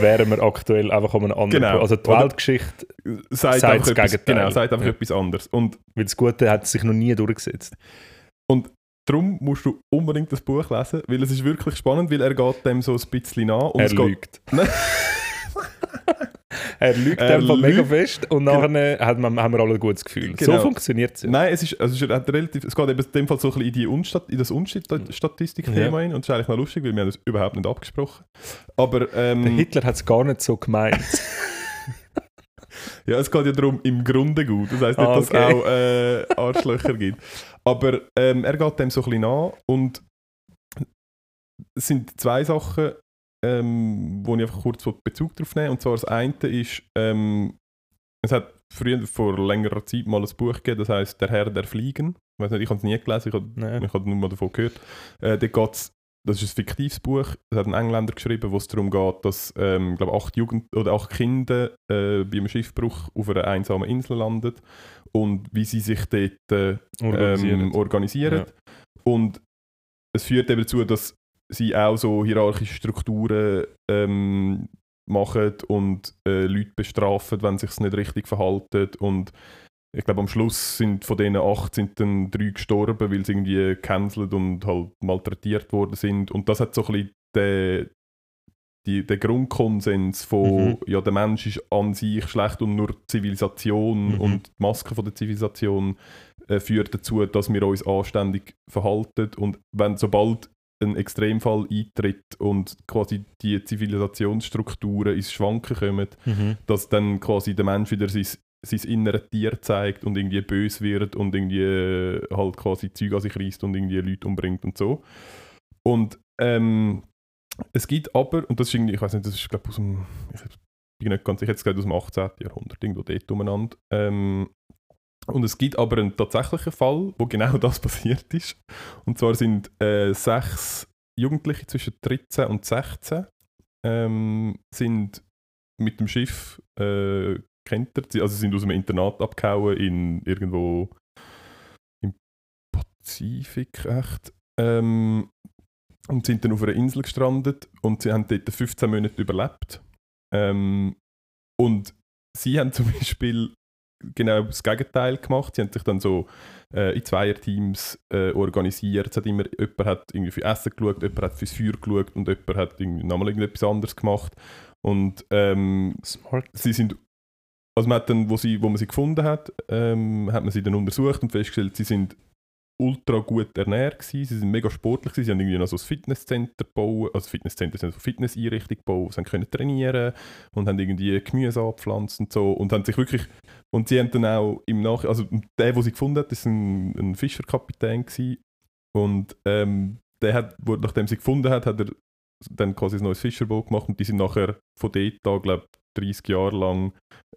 wären wir aktuell einfach an einem anderen Genau. Also die Weltgeschichte, sagt Sagt einfach das etwas, genau, sagt einfach Ja. etwas anderes. Und, weil das Gute hat sich noch nie durchgesetzt. Und darum musst du unbedingt das Buch lesen, weil es ist wirklich spannend, weil er geht dem so ein bisschen nach. Und er es geht, lügt. er lügt Er einfach mega lügt. fest und nachher hat man, haben wir alle ein gutes Gefühl. So Genau. funktioniert es. Ja. Nein, es ist, also es ist relativ, es geht eben in dem Fall so ein bisschen in, die Unstat, in das Unstatistik-Thema Ja. und das ist eigentlich noch lustig, weil wir haben das überhaupt nicht abgesprochen. Aber ähm, Der Hitler hat es gar nicht so gemeint. ja, es geht ja darum, im Grunde gut. Das heisst nicht, Ah, dass okay. es auch äh, Arschlöcher gibt. Aber ähm, er geht dem so ein bisschen nach und es sind zwei Sachen, ähm, wo ich einfach kurz Bezug drauf nehmen Und zwar das eine ist, ähm, es hat früher vor längerer Zeit mal ein Buch gegeben, das heißt Der Herr der Fliegen. Ich weiß nicht, ich habe es nie gelesen, ich habe Nein. ich habe nur mal davon gehört. Äh, da geht's, das ist ein fiktives Buch, das hat ein Engländer geschrieben, wo es darum geht, dass ähm, glaub, acht, Jugend oder acht Kinder äh, bei einem Schiffbruch auf einer einsamen Insel landen und wie sie sich dort äh, Organisieren. ähm, organisieren. Und es führt eben dazu, dass sie auch so hierarchische Strukturen ähm, machen und äh, Leute bestrafen, wenn sie sich nicht richtig verhalten. Und ich glaube, am Schluss sind von denen acht sind dann drei gestorben, weil sie irgendwie gecancelt und halt malträtiert worden sind. Und das hat so ein bisschen den, die, den Grundkonsens von, Mhm. ja, der Mensch ist an sich schlecht und nur die Zivilisation Mhm. und die Maske von der Zivilisation äh, führt dazu, dass wir uns anständig verhalten. Und wenn sobald ein Extremfall eintritt und quasi die Zivilisationsstrukturen ins Schwanken kommen, Mhm. dass dann quasi der Mensch wieder sein, sein innere Tier zeigt und irgendwie böse wird und irgendwie äh, halt quasi Zeug an sich reißt und irgendwie Leute umbringt und so. Und ähm, es gibt aber, und das ist irgendwie, ich weiß nicht, das ist glaube aus dem, ich bin nicht ganz sicher, jetzt aus dem 18. Jahrhundert, irgendwo dort umeinander. Ähm, und es gibt aber einen tatsächlichen Fall, wo genau das passiert ist. Und zwar sind äh, sechs Jugendliche zwischen 13 und 16 ähm, sind mit dem Schiff äh, kentert, sie- also sind aus einem Internat abgehauen in irgendwo im Pazifik echt ähm, und sind dann auf einer Insel gestrandet und sie haben dort 15 Monate überlebt ähm, und sie haben zum Beispiel genau das Gegenteil gemacht. Sie haben sich dann so äh, in Zweierteams äh, organisiert. Es hat immer, jemand hat irgendwie für Essen geschaut, jemand hat fürs Feuer geschaut und jemand hat irgendwie nochmal irgendetwas anderes gemacht. Und ähm, Smart. sie sind, also man hat dann, wo, sie, wo man sie gefunden hat, ähm, hat man sie dann untersucht und festgestellt, sie sind ultra gut ernährt gewesen, sie sind mega sportlich gewesen, sie haben irgendwie noch so ein Fitnesscenter gebaut, also Fitnesscenter sind so Fitnesseinrichtung gebaut, sie haben können trainieren und haben irgendwie Gemüse angepflanzt und so und haben sich wirklich, und sie haben dann auch im Nach, also der, den sie gefunden hat, war ein, ein Fischerkapitän gewesen und ähm, der hat, nachdem sie gefunden hat, hat er dann quasi ein neues Fischerboot gemacht und die sind nachher von dort an, glaube 30 Jahre lang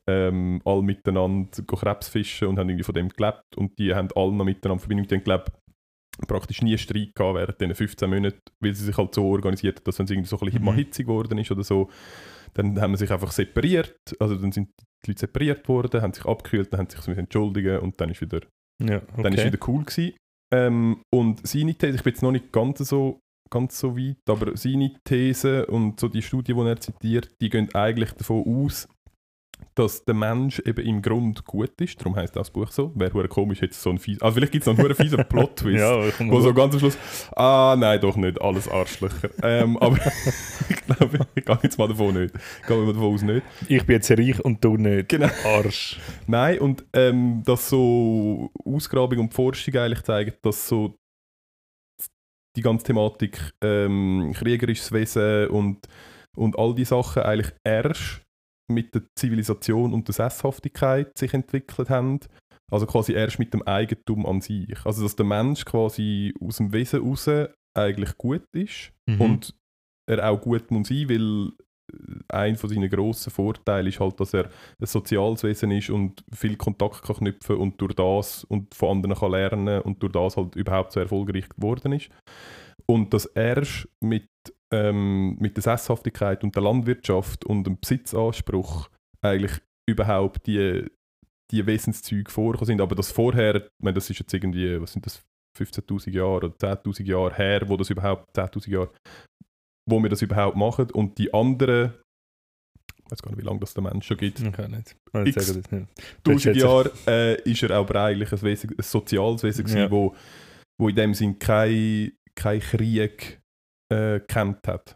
ähm, alle miteinander Krebs fischen und haben irgendwie von dem gelebt und die haben alle noch miteinander Verbindung, die haben glaube praktisch nie Streit gehabt während diesen 15 Monaten, weil sie sich halt so organisiert haben, dass wenn es irgendwie so ein bisschen Mhm. mal hitzig geworden ist oder so, dann haben wir sich einfach separiert, also dann sind die Leute separiert worden, haben sich abgekühlt, dann haben sich entschuldigen und dann ist wieder Ja, dann ist okay. wieder cool gewesen. Ähm, und seine These, ich bin jetzt noch nicht ganz so, ganz so weit, aber seine These und so die Studie, die er zitiert, die gehen eigentlich davon aus, dass der Mensch eben im Grund gut ist. Darum heißt das Buch so. Wäre komisch, jetzt so ein fies. Also vielleicht gibt es noch einen fiesen Plot-Twist. Ja, Wo so so. ganz am Schluss, ah nein, doch nicht, alles Arschlöcher. ähm, aber ich glaube, ich gehe jetzt mal davon nicht. Ich gehe mal davon aus nicht. Ich bin jetzt reich und du nicht. Genau. Arsch. Nein, und ähm, dass so Ausgrabung und Forschung eigentlich zeigen, dass so die ganze Thematik ähm, kriegerisches Wesen und, und all die Sachen eigentlich erst mit der Zivilisation und der Sesshaftigkeit sich entwickelt haben. Also quasi erst mit dem Eigentum an sich. Also dass der Mensch quasi aus dem Wesen raus eigentlich gut ist Mhm. und er auch gut muss sein, weil ein von seinen grossen Vorteilen ist halt, dass er ein soziales Wesen ist und viel Kontakt kann knüpfen und durch das und von anderen kann lernen und durch das halt überhaupt so erfolgreich geworden ist. Und dass erst mit, ähm, mit der Sesshaftigkeit und der Landwirtschaft und dem Besitzanspruch eigentlich überhaupt die, die Wesenszüge vorgekommen sind. Aber das vorher, ich meine, das ist jetzt irgendwie, was sind das, 15'000 Jahre oder 10'000 Jahre her, wo das überhaupt, 10'000 Jahre, wo wir das überhaupt machen. Und die anderen, ich weiß gar nicht, wie lange das der Mensch schon gibt, Ich kann nicht. Ich X das nicht. Tausend Jahre äh, ist er aber eigentlich ein, Wesen, ein soziales Wesen gewesen, Ja. wo wo in dem Sinn kein, kein Krieg äh, gekämpft hat.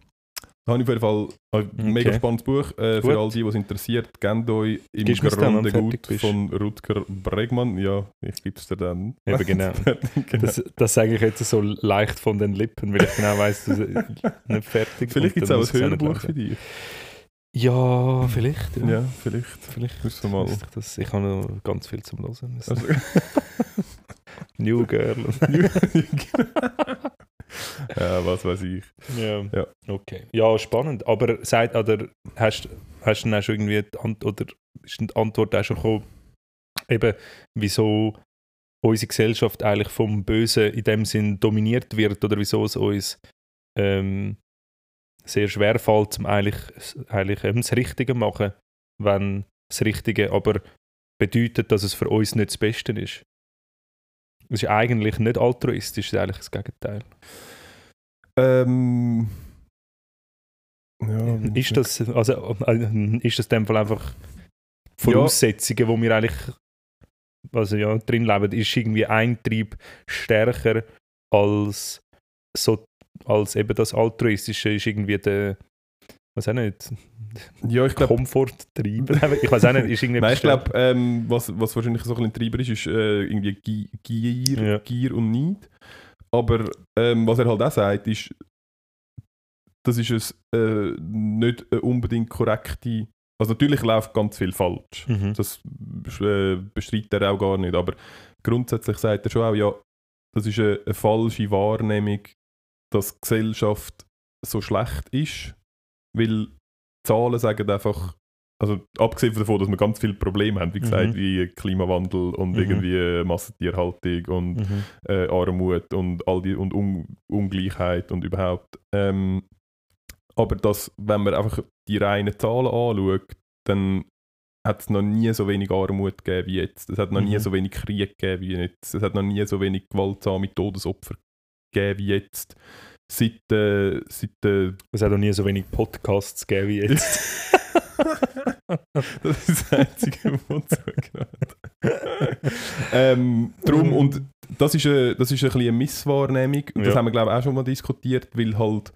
Habe ich auf jeden Fall ein mega Okay. spannendes Buch. Äh, für all die, die es interessiert, gebt euch im Gibst du dann, Grunde du gut von Rutger Bregmann. Ja, ich gebe es dir dann. Eben, genau. genau. Das, das sage ich jetzt so leicht von den Lippen, weil ich genau weiss, du bist nicht fertig Vielleicht gibt es dann auch ein Hörbuch lesen. für dich. Ja, vielleicht. Ja. Ja, vielleicht. Vielleicht Müssen wir mal. ich das. Ich habe noch ganz viel zum Hören. müssen. Also, New Girl. ja, was weiß ich. ja. Ja. Okay. Ja, spannend. Aber seid, oder hast, hast du dann auch schon irgendwie die Ant oder ist die Antwort auch schon gekommen, eben, wieso unsere Gesellschaft eigentlich vom Bösen in dem Sinn dominiert wird oder wieso es uns ähm, sehr schwer fällt, zum eigentlich, eigentlich ähm, das Richtige machen, wenn das Richtige aber bedeutet, dass es für uns nicht das Beste ist. Es ist eigentlich nicht altruistisch, es ist eigentlich das Gegenteil. Ähm, ja, Ist das, also, äh, ist das in dem Fall einfach Voraussetzungen, wo wir eigentlich also ja, drin leben, ist irgendwie ein Trieb stärker als, so, als eben das Altruistische, ist irgendwie der, was auch nicht, Ja, ich glaube, Komforttrieb. ich weiß auch nicht, ist irgendwie Nein, ich glaube, ähm, was, was wahrscheinlich so ein Treiber ist, ist äh, irgendwie Gi- Gier, Ja. Gier und Neid. Aber ähm, was er halt auch sagt, ist, das ist es äh, nicht eine unbedingt korrekte. Also natürlich läuft ganz viel falsch. Mhm. Das äh, bestreitet er auch gar nicht. Aber grundsätzlich sagt er schon auch, ja, das ist eine, eine falsche Wahrnehmung, dass die Gesellschaft so schlecht ist, weil Zahlen sagen einfach, also abgesehen davon, dass wir ganz viele Probleme haben, wie gesagt, Mhm. wie Klimawandel und Mhm. irgendwie Massentierhaltung und Mhm. äh, Armut und all die und Un Ungleichheit und überhaupt. Ähm, aber dass, wenn man einfach die reinen Zahlen anschaut, dann hat es noch nie so wenig Armut gegeben wie jetzt. Es hat noch nie Mhm. so wenig Krieg gegeben wie jetzt. Es hat noch nie so wenig gewaltsame Todesopfer gegeben wie jetzt. Seit, äh, seit äh, Es hat auch nie so wenig Podcasts gegeben wie jetzt. das ist das Einzige, was zugehört. ähm, drum, und das ist, eine, das ist ein bisschen eine Misswahrnehmung. Und das Ja. haben wir, glaube ich, auch schon mal diskutiert, weil halt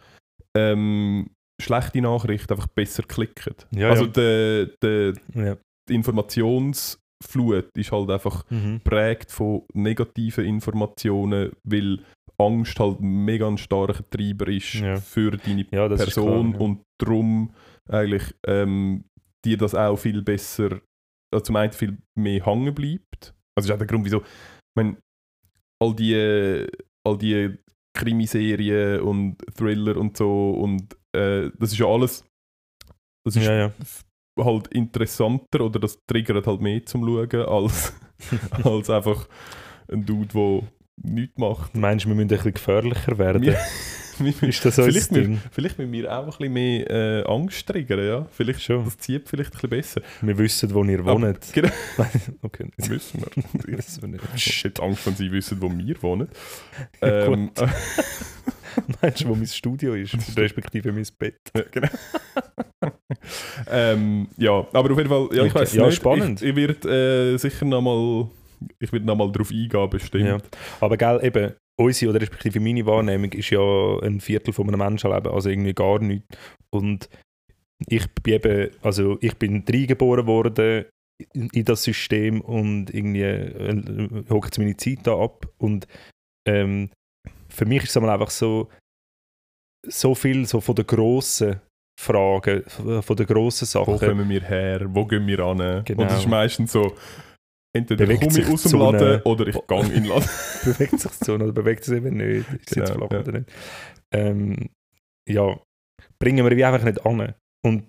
ähm, schlechte Nachrichten einfach besser klicken. Ja, also ja. Der, der, ja. die Informationsflut ist halt einfach Mhm. geprägt von negativen Informationen, weil Angst halt mega ein starker Treiber ist Ja. für deine ja, Person klar, ja. und darum eigentlich ähm, dir das auch viel besser, also zum einen viel mehr hängen bleibt. Also das ist auch der Grund, wieso, ich meine, all die, all die Krimiserien und Thriller und so und äh, das ist ja alles, das ist Ja, ja. halt interessanter oder das triggert halt mehr zum Schauen als, als einfach ein Dude, der nichts macht. Meinst du, wir müssen ein bisschen gefährlicher werden? ist das vielleicht, Ding? vielleicht müssen wir auch ein bisschen mehr äh, Angst triggern, ja. Vielleicht, Schon. Das zieht vielleicht ein bisschen besser. Wir wissen, wo ihr wohnt. genau. okay. Müssen wir. Das wissen wir nicht. Ich jetzt Angst, wenn sie wissen, wo wir wohnen. Ähm, Gut. Meinst du, wo mein Studio ist? Respektive mein Bett. Ja, genau. ähm, ja, aber auf jeden Fall, ja, ich weiß Ja, nicht. spannend. Ich, ich werde äh, sicher nochmal, ich werde nochmal drauf eingehen, bestimmt. Ja. Aber gell, eben, unsere oder respektive meine Wahrnehmung ist ja ein Viertel von einem Menschenleben, also irgendwie gar nichts. Und ich bin eben, also ich bin reingeboren worden in, in das System und irgendwie äh, hockt meine Zeit da ab. Und ähm, für mich ist es einfach so, so viel so von den grossen Fragen, von den grossen Wo Sachen. kommen wir her? Wo gehen wir an? Genau. Und das ist meistens so, entweder Bewegt komme ich aus dem Laden oder ich gehe in den Laden. bewegt sich die Sonne oder bewegt es eben nicht? Ist Genau, flach ja. oder nicht? Ähm, ja, bringen wir wie einfach nicht an. Und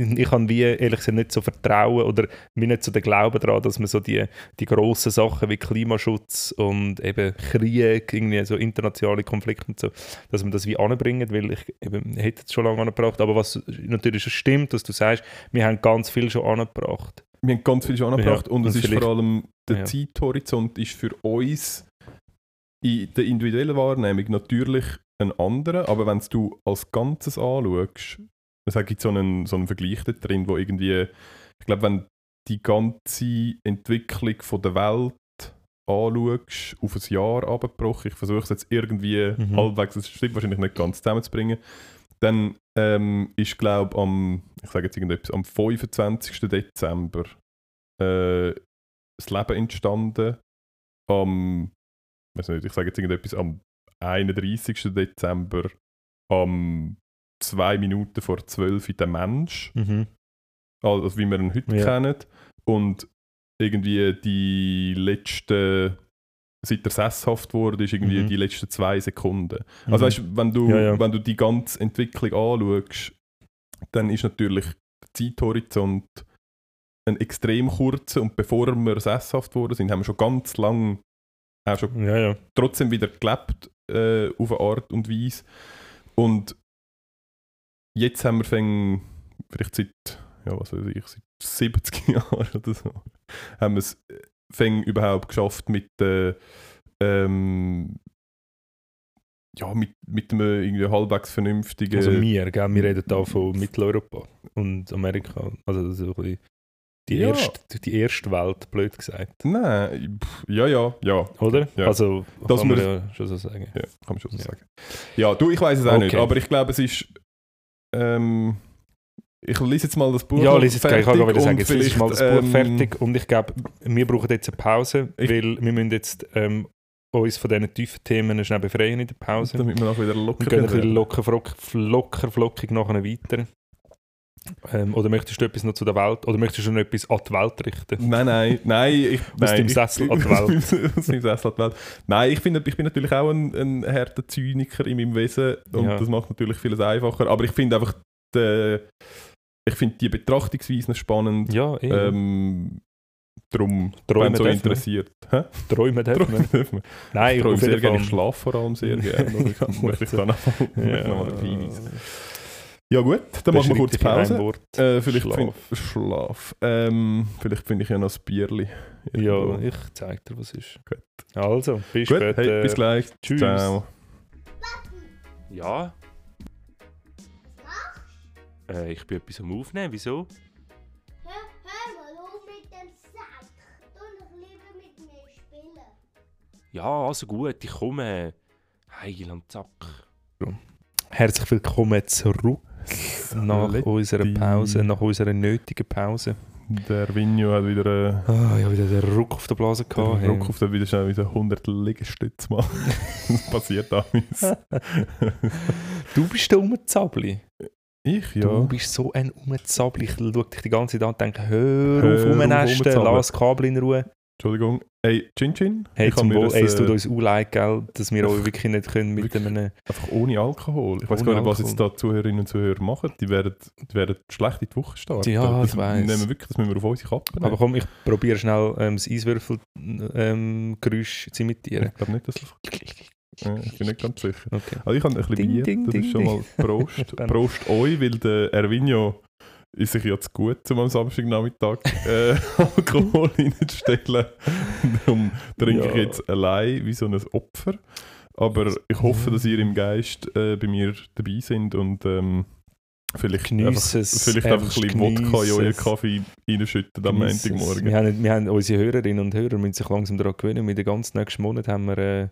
ich habe wie, ehrlich gesagt, nicht so Vertrauen oder mir nicht so den Glauben daran, dass man so die, die grossen Sachen wie Klimaschutz und eben Krieg, irgendwie so internationale Konflikte und so, dass man das wie anbringen, weil ich eben hätte es schon lange angebracht. Aber was natürlich schon stimmt, dass du sagst, wir haben ganz viel schon angebracht. Wir haben ganz viel schon angebracht Ja, und es ist vor allem, der ja. Zeithorizont ist für uns in der individuellen Wahrnehmung natürlich ein anderer, aber wenn du als Ganzes anschaust, es gibt so einen, so einen Vergleich da drin, wo irgendwie, ich glaube, wenn die ganze Entwicklung von der Welt anschaust, auf ein Jahr abgebrochen, ich versuche es jetzt irgendwie Mhm. halbwegs, es stimmt wahrscheinlich nicht ganz zusammenzubringen, dann ähm, ist, glaube ich, am, ich sage jetzt irgendetwas, am 25. Dezember äh, das Leben entstanden. Am, weiß nicht, ich sage jetzt irgendetwas, am 31. Dezember, am zwei Minuten vor 12 Uhr der Mensch Mhm. also wie wir ihn heute Ja. kennen. Und irgendwie die letzten, seit er sesshaft wurde, ist irgendwie Mhm. die letzten zwei Sekunden. Also Mhm. weißt, wenn du, Ja, ja. wenn du die ganze Entwicklung anschaust, dann ist natürlich der Zeithorizont ein extrem kurzer und bevor wir sesshaft worden sind, haben wir schon ganz lang auch schon Ja, trotzdem wieder gelebt äh, auf eine Art und Weise. Und jetzt haben wir fäng, vielleicht seit, ja, was weiß ich, seit 70 Jahren oder so, haben wir es fäng überhaupt geschafft mit äh, ähm, ja, mit, mit einem irgendwie halbwegs vernünftigen Also wir, gell? wir reden da von Mitteleuropa und Amerika. Also so ein bisschen die, Ja. erste, die erste Welt, blöd gesagt. Nein, ja, ja, ja, Oder? Ja. Also Dass kann man ja schon so sagen. Ja, kann man schon so Ja. sagen. Ja, du, ich weiß es auch nicht, Okay. aber ich glaube, es ist. Ähm, ich lese jetzt mal das Buch. Ja, lese gleich. Ich kann fertig gerade sagen, jetzt ist mal das Buch ähm, fertig und ich glaube, wir brauchen jetzt eine Pause, Ich- weil wir müssen jetzt ähm, uns von diesen tiefen Themen schnell befreien in der Pause. Damit wir nachher wieder locker Wir gehen ein bisschen werden. locker, locker flockig nachher weiter. Ähm, oder möchtest du etwas noch zu der Welt, oder möchtest du noch etwas an die Welt richten? Nein, nein, nein. Ich, nein deinem ich- Sessel an die Welt. Aus meinem Sessel an die Welt. Nein, ich, finde, ich bin natürlich auch ein, ein harter Zyniker in meinem Wesen und Ja. das macht natürlich vieles einfacher. Aber ich finde einfach, die, ich finde die Betrachtungsweise spannend. Ja, eh. Ähm, darum, Träumen wenn so interessiert. Träumen dürfen wir. Träumen dürfen wir. Nein, Ich träume sehr gerne, ich schlafe vor allem sehr gerne. Möchte ich da noch mal, möchte ich noch mal darauf hinweisen. Ja. Ja gut, dann machen wir kurz Pause. Äh, vielleicht Schlaf. Find, Schlaf. Ähm, vielleicht finde ich ja noch ein Bierli. Ja, ich zeig dir, was ist. Gut. Also, bis Gut, später. hey, bis gleich. Tschüss. Ciao. Ja. Äh, ich bin etwas am Aufnehmen, wieso? Hör, hör mal auf mit dem Sack. Du doch lieber mit mir spielen. Ja, also gut, ich komme. Heiland Zack. Herzlich willkommen zurück nach Letti. unserer Pause, nach unserer nötigen Pause. Der Vigno hat wieder äh, Ah, ja, wieder den Ruck auf der Blase gehabt. den Ruck auf den wieder schnell wieder 100 Liegestütze machen. das passiert damals. Du bist der Umzabli. Ich, Du ja. bist so ein Umzabli. Ich schaue dich die ganze Zeit an und denke, hör, Hör auf, rumnästen, lass das Kabel in Ruhe. Entschuldigung. Hey, Chin Chin. Hey, ich zum Wohl, das, ey, es tut äh, uns auch leid, gell, dass wir euch wirklich nicht können mit einem... einfach ohne Alkohol. Ich weiß gar nicht, was jetzt da Zuhörerinnen und Zuhörer machen. Die werden, die werden schlecht in die Woche starten. Ja, das ich weiss. Nehmen wir wirklich, das müssen wir auf unsere Kappe nehmen. Aber komm, ich probiere schnell ähm, das Eiswürfelgeräusch ähm, zu imitieren. ich glaube nicht, dass Ja, ich bin nicht ganz sicher. Okay. Also ich habe ein bisschen Ding, Bier, ding, das ding, ist schon mal Prost. Prost euch, weil der Ervinho ist sich jetzt gut, um am Samstagnachmittag äh, Alkohol reinzustellen. Darum trinke ich Ja. jetzt allein wie so ein Opfer. Aber ich hoffe, dass ihr im Geist äh, bei mir dabei sind und ähm, vielleicht, einfach, vielleicht einfach ein bisschen Wodka in euren. Kaffee reinschütten am. Montagmorgen. Wir haben, wir haben unsere Hörerinnen und Hörer müssen sich langsam daran gewöhnen. Mit den ganzen nächsten Monat haben wir äh,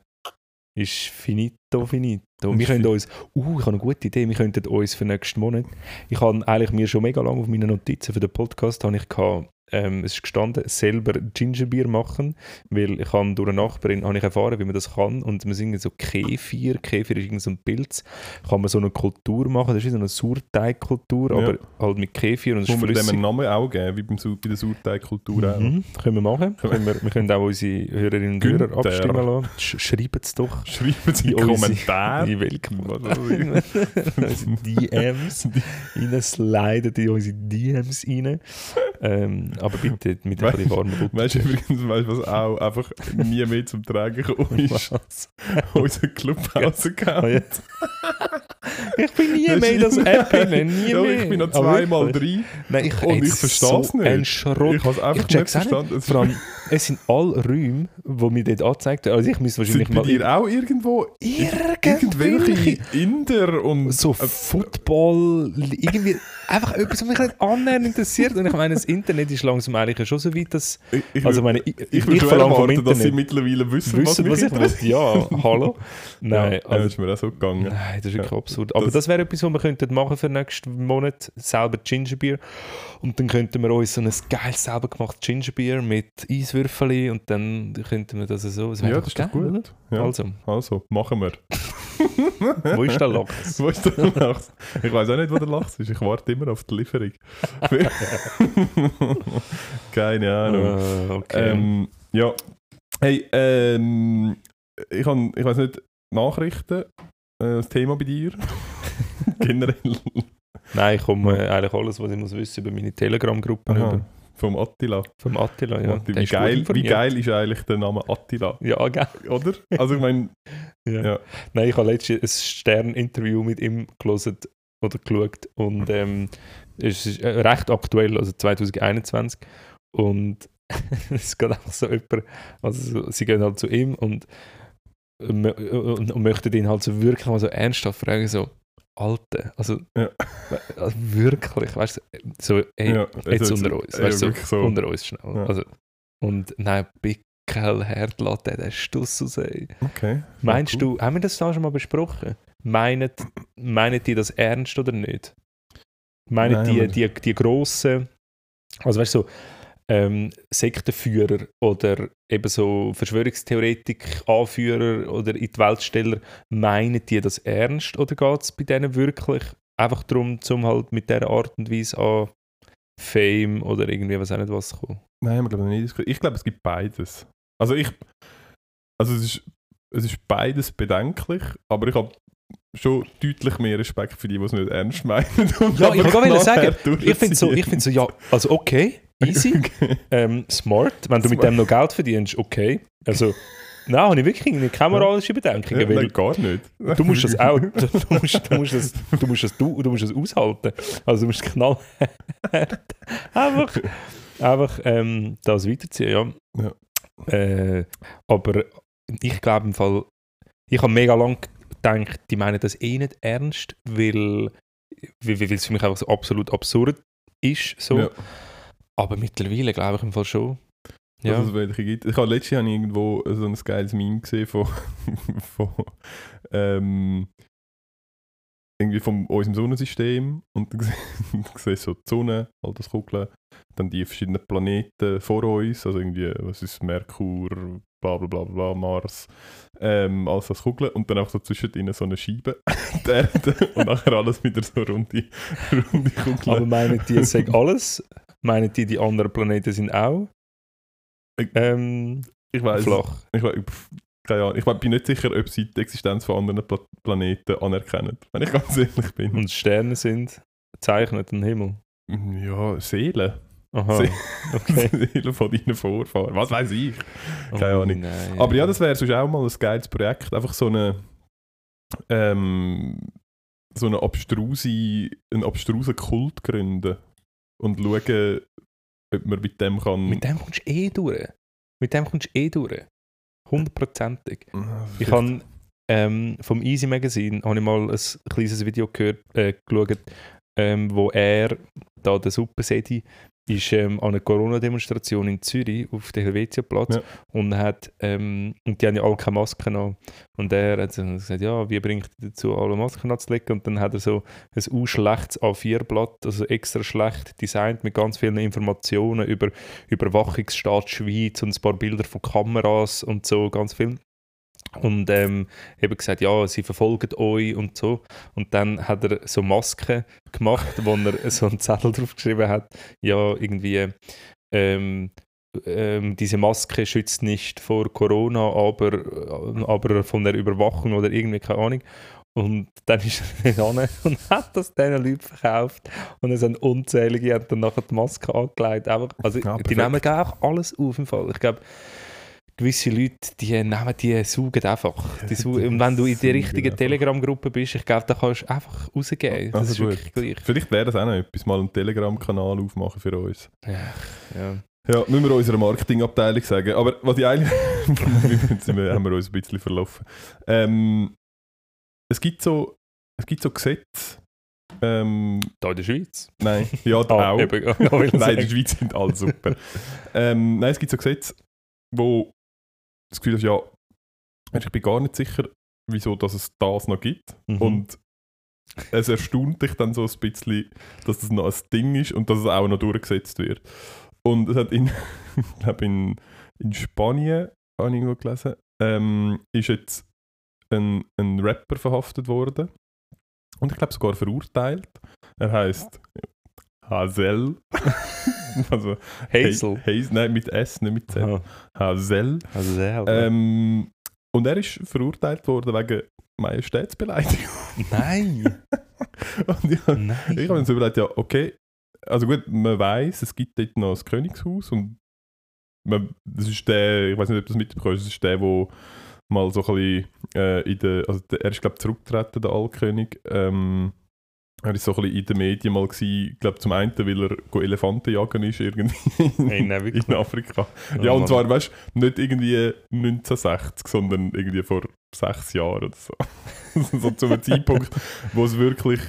ist finito, finito. Ist Wir können uns, uh, ich habe eine gute Idee, wir könnten uns für nächsten Monat, ich habe eigentlich mir schon mega lange auf meinen Notizen für den Podcast, habe ich gehabt, ähm, es ist gestanden, selber Gingerbier machen, weil ich habe durch eine Nachbarin habe ich erfahren, wie man das kann und wir sind so Kefir, Kefir ist irgend so ein Pilz, kann man so eine Kultur machen, das ist so eine Sauerteigkultur, Ja. aber halt mit Kefir und es ist Muss man dem flüssig. einen Namen auch geben, wie bei der Sauerteigkultur auch. Mhm, können wir machen. Können wir, wir können auch unsere Hörerinnen und Günther. Hörer abstimmen lassen. Sch schreibt es doch Schreiben Sie in In die Kommentare. in welchem. DMs rein, sliden in unsere DMs rein. Ähm, aber bitte mit ein bisschen warmer Butter. Weißt du übrigens, weißt, was auch einfach nie mehr zum Tragen gekommen ist? Unser Clubhouse-Account. Ich bin nie Das mehr in das App hinein, nie ja, mehr. ich bin noch zweimal drin Nein, ich, und ich verstehe es so nicht. Ein Schrott. Ich habe es einfach Ich nicht verstanden. Es Vor allem, es sind alle Räume, die mir dort angezeigt werden. Also ich müsste wahrscheinlich Sind mal dir auch irgendwo irgendwelche Inder und so Football, irgendwie einfach etwas, was mich nicht annähernd interessiert. Und ich meine, das Internet ist langsam eigentlich schon so weit, dass ich, ich, also meine, ich, ich, ich, würde schon verlange vom erwarten, dass sie Internet mittlerweile wissen, wissen, was mich ich will. Ja, hallo. Nein, ja, also, das ist mir auch so gegangen. Nein, das ist wirklich Ja, absurd. Aber das- das, wäre etwas, was wir könnten machen für nächsten Monat. Selber Gingerbeer. Und dann könnten wir uns so ein geiles, selber gemachtes Gingerbeer mit Eiswürfeln und dann könnten wir das so. Das Ja, das ist doch geil, gut. Ja. Also, Also, machen wir. wo ist der Lachs? Wo ist der Lachs? Ich weiß auch nicht, wo der Lachs ist. Ich warte immer auf die Lieferung. Keine Ahnung. Äh, okay. Ähm, ja. Hey, ähm, ich, han, ich weiß nicht, Nachrichten, äh, das Thema bei dir? Generell. Nein, ich komme äh, eigentlich alles, was ich muss wissen über meine Telegram-Gruppe über. vom Attila. Vom Attila, ja. Attila. Wie, geil, wie geil ist eigentlich der Name Attila? Ja, geil. Oder? Also ich meine, Ja. Ja. Nein, ich habe letztens ein Stern-Interview mit ihm gelesen oder geschaut und ähm, es ist äh, recht aktuell, also 2021 und es geht einfach so jemand, also so- sie gehen halt zu ihm und, und, und möchten ihn halt so wirklich mal so ernsthaft fragen, so Alter, also, Ja. also wirklich, weißt du, so, hey, ja, jetzt unter uns, weißt du, so, so. unter uns schnell. Ja. Also, und nein, Pickel, Herdlatte, der Stuss raus, ey. Okay. Meinst cool. du, haben wir das da schon mal besprochen? Meinen, die das ernst oder nicht? Meinen die, die, die grossen, also weißt du, so, ähm, Sektenführer oder eben so Verschwörungstheoretik-Anführer oder in die Weltsteller, meinen die das ernst oder geht es bei denen wirklich einfach darum, zum halt mit dieser Art und Weise an Fame oder irgendwie was auch nicht was zu kommen? Nein, wir glaube nicht. Ich glaube, es gibt beides. Also ich, also es ist, es ist beides bedenklich, aber ich habe schon deutlich mehr Respekt für die, die es nicht ernst meinen. Ja, ich knallhart sagen, Ich finde so, ich find so, ja, also okay, easy. Ähm, smart, wenn du mit Smart. dem noch Geld verdienst, okay. Also, nein, habe ich wirklich keine moralische Bedenkungen, Ja, nein, gar nicht. du musst das auch, du musst, du musst das, du musst das, du, du musst das aushalten. Also du musst knallhart einfach, einfach ähm, das weiterziehen, ja. Äh, aber ich glaube im Fall, ich habe mega lang gedacht, die meinen das eh nicht ernst, weil, weil, weil es für mich einfach so absolut absurd ist, so. Ja. Aber mittlerweile glaube ich im Fall schon. Ja. Dass es welche gibt. Ich habe letztes Jahr irgendwo so ein geiles Meme gesehen von, von ähm, irgendwie von unserem Sonnensystem und dann siehst so die Sonne, all das Kugeln, dann die verschiedenen Planeten vor uns, also irgendwie, was ist Merkur, bla bla bla bla, Mars, ähm, alles das Kugeln und dann auch so zwischendrin so eine Scheibe, die Erde und nachher alles wieder so runde, runde Kugeln. Aber meinen die, es sagt alles? Meinen die, die anderen Planeten sind auch ähm, ich weiß flach? Ich, we- pf, keine Ahnung. Ich bin nicht sicher, ob sie die Existenz von anderen Pla Planeten anerkennen, wenn ich ganz ehrlich bin. Und Sterne sind zeichnet den Himmel. Ja, Seelen. Aha, Se- okay. Seelen von deinen Vorfahren. Was weiß ich. Keine Oh, Ahnung. nein. Aber ja, das wäre sonst auch mal ein geiles Projekt. Einfach so eine ähm, so eine abstruse, einen abstrusen Kult gründen und schauen, ob man mit dem kann. Mit dem kommst du eh durch. Mit dem kommst du eh durch. Hundertprozentig. Ah, Ich habe ähm, vom Easy Magazine habe ich mal ein kleines Video gehört, äh, geschaut, ähm, wo er, da der Suppensedi, ist ähm, an einer Corona-Demonstration in Zürich auf dem Helvetiaplatz Ja. und hat ähm, und die haben ja alle keine Masken an. Und er hat gesagt, ja, wie bringt ihr dazu, alle Masken anzulegen? Und dann hat er so ein unschlechtes A4-Blatt, also extra schlecht designt mit ganz vielen Informationen über Überwachungsstaat Schweiz und ein paar Bilder von Kameras und so, ganz viel und ähm, eben gesagt, ja, sie verfolgen euch und so. Und dann hat er so Masken gemacht, wo er so einen Zettel drauf geschrieben hat, ja, irgendwie, ähm, ähm, diese Maske schützt nicht vor Corona, aber, aber von der Überwachung oder irgendwie, keine Ahnung. Und dann ist er hin und hat das diesen Leuten verkauft. Und es sind unzählige, haben dann nachher die Maske angelegt. Einfach, also, Ja, die nehmen auch alles auf im Fall. Ich glaube, gewisse Leute, die nehmen, die saugen einfach. Die saugen. Und wenn du in der richtigen. Telegram-Gruppe bist, ich glaube, da kannst du einfach rausgehen. Das Also ist gut. wirklich gleich. Vielleicht wäre das auch noch etwas, mal einen Telegram-Kanal aufmachen für uns. Ja, ja. Ja, müssen wir unserer Marketingabteilung sagen. Aber was ich eigentlich. wir haben wir uns ein bisschen verlaufen. Ähm, es gibt so. Es gibt so Gesetze. Ähm, Da in der Schweiz. nein, ja, Ah, auch. eben, Nein, in der Schweiz sind alle super. ähm, nein, es gibt so Gesetze, wo das Gefühl hast, ja, ich bin gar nicht sicher, wieso dass es das noch gibt. Mhm. Und es erstaunt dich dann so ein bisschen, dass das noch ein Ding ist und dass es auch noch durchgesetzt wird. Und es hat in, ich glaube in, in Spanien, habe ich irgendwo gelesen, ähm, ist jetzt ein, ein Rapper verhaftet worden. Und ich glaube sogar verurteilt. Er heißt Hazel. also Hazel. Hazel. Nein, mit S, nicht mit Z. Ah, Hazel. selber. Ähm, und er ist verurteilt worden wegen Majestätsbeleidigung. Nein! Und hab- Nein! ich habe mir so überlegt, ja, okay, also gut, man weiß, es gibt dort noch das Königshaus und man, das ist der, ich weiß nicht, ob du das mitbekommst, das ist der, wo mal so ein bisschen äh, in der, also der, er ist glaube ich zurückgetreten, der Altkönig. Ähm, er ist so ein bisschen in den Medien mal gewesen, ich glaube zum einen, weil er Elefanten jagen ist irgendwie Hey, nein, wirklich? in Afrika. Ja, und zwar, weißt du, nicht irgendwie 1960, sondern irgendwie vor sechs Jahren oder so. so zu einem Zeitpunkt, wo es wirklich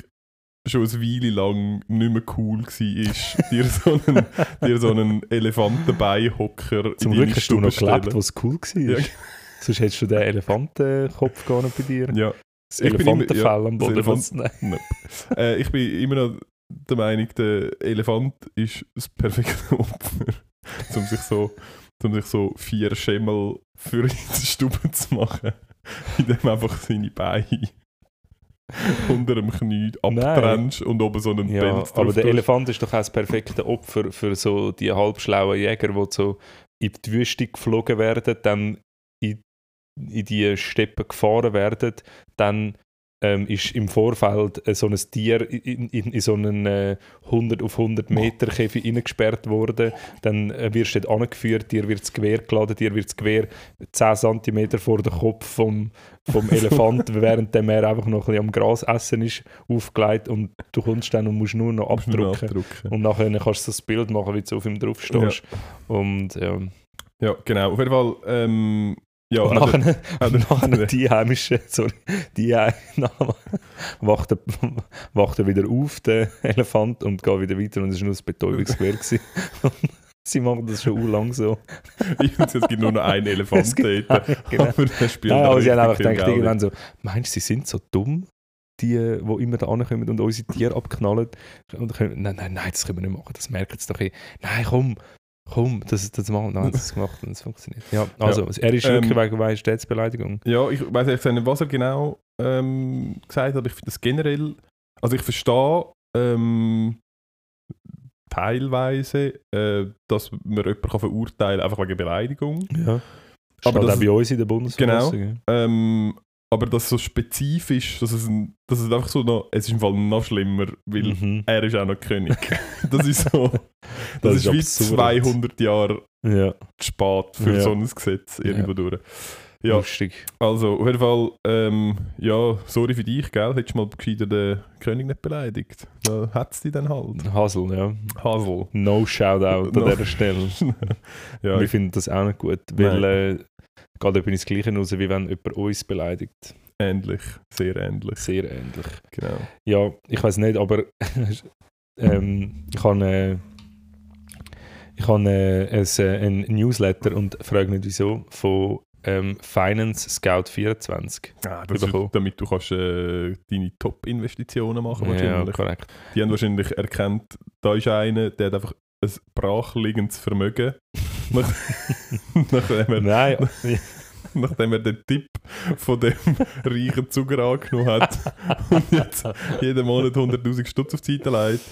schon eine Weile lang nicht mehr cool war, dir so einen, dir so einen Elefantenbeinhocker Zum in Glück hast du noch gelebt, was cool war. Ja. Sonst hättest du den Elefantenkopf gar nicht bei dir. Ja, Das Ich bin immer- ja, am Boden. Elefant- Nein. äh, ich bin immer noch der Meinung, der Elefant ist das perfekte Opfer, um sich so, um sich so vier Schemmel für in die Stube zu machen, indem einfach seine Beine unter dem Knie abtrennst und oben so einen Ja, Pelz aber drauf der tust. Elefant ist doch auch das perfekte Opfer für so die halbschlauen Jäger, die so in die Wüste geflogen werden, dann in, in die Steppen gefahren werden, dann ähm, ist im Vorfeld äh, so ein Tier in, in, in so einen äh, 100 auf 100 Meter Käfig reingesperrt worden, dann äh, wirst du dort angeführt, dir wird das Gewehr geladen, dir wird das Gewehr 10 cm vor den Kopf vom, vom Elefant, während er einfach noch ein bisschen am Gras essen ist, aufgelegt und du kommst dann und musst nur noch du noch abdrücken. abdrücken. Und nachher kannst du so das Bild machen, wie du auf ihm drauf stehst. Und ja, Ja, genau. Auf jeden Fall, ähm, ja, und also- nachher, also- nachher die heimische, sorry, die nachher wacht er, wacht er wieder auf, der Elefant, und geht wieder weiter und es war nur das Betäubungsgewehr. Sie machen das schon lang so. es gibt nur noch einen Elefant Es gibt dort. einen, genau. Aber der spielt Nein, aber sie haben einfach gedacht, irgendwann so, meinst du, sie sind so dumm, die, die immer da ankommen und unsere Tiere abknallen? Und können, nein, nein, nein, das können wir nicht machen, das merken sie doch eh. Nein, komm, komm, das, das machen Nein, das gemacht und es funktioniert. Ja, also, er ist Ähm, wirklich wegen Majestätsbeleidigung. Ja, ich weiß ehrlich nicht, was er genau ähm, gesagt hat, aber ich finde das generell, also ich verstehe ähm, teilweise, äh, dass man jemanden kann verurteilen kann, einfach wegen Beleidigung. Ja. Aber das- auch bei uns in der Bundesverfassung. ja. Ähm, aber das so spezifisch, dass es, ein, dass es einfach so noch, es ist im Fall noch schlimmer, weil Mhm. er ist auch noch König. das ist so, das, Das ist, ist wie absurd. 200 Jahre Ja, spät für Ja. so ein Gesetz irgendwo durch. Ja, lustig. Also, auf jeden Fall, ähm, ja, sorry für dich, gell? Hättest du mal gescheiter den König nicht beleidigt. Da es dich dann halt. Hasel, ja. Hasel. No Shoutout No. an dieser Stelle. ja, Wir finden das auch nicht gut, weil geht etwa ins Gleiche raus, wie wenn jemand uns beleidigt. ähnlich, sehr ähnlich, Sehr ähnlich. genau. Ja, ich weiß nicht, aber ähm, ich habe äh, ich habe äh, ein, äh, ein Newsletter und frage nicht wieso von ähm, Finance Scout 24. Ah, das ist, Bekommen. damit du kannst, äh, deine Top-Investitionen machen Ja, wahrscheinlich. korrekt. Die haben wahrscheinlich erkannt, da ist einer, der hat einfach ein brachliegendes Vermögen. Nach, nachdem, er, Nein, nachdem er den Tipp von dem reichen Zuger angenommen hat und jetzt jeden Monat 100'000 Stutz auf die Seite legt.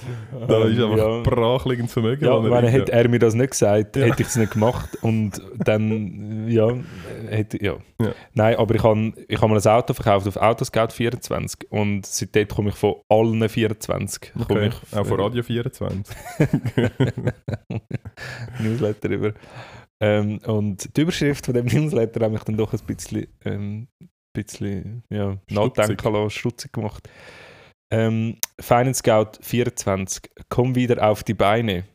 Da ist einfach ja. brachliegendes Vermögen. Ja, wenn hätte er mir das nicht gesagt, Ja. hätte ich es nicht gemacht und dann, ja, hätte, ja. Ja. Nein, aber ich habe ich hab mal ein Auto verkauft auf Autoscout 24 und seitdem komme ich von allen 24. komme Okay. ich, Auch von Radio 24. Newsletter über. Ähm, und die Überschrift von dem Newsletter hat mich dann doch ein bisschen, ähm, bisschen ja, nachdenken stutzig gemacht. Ähm, Finance Scout 24, komm wieder auf die Beine.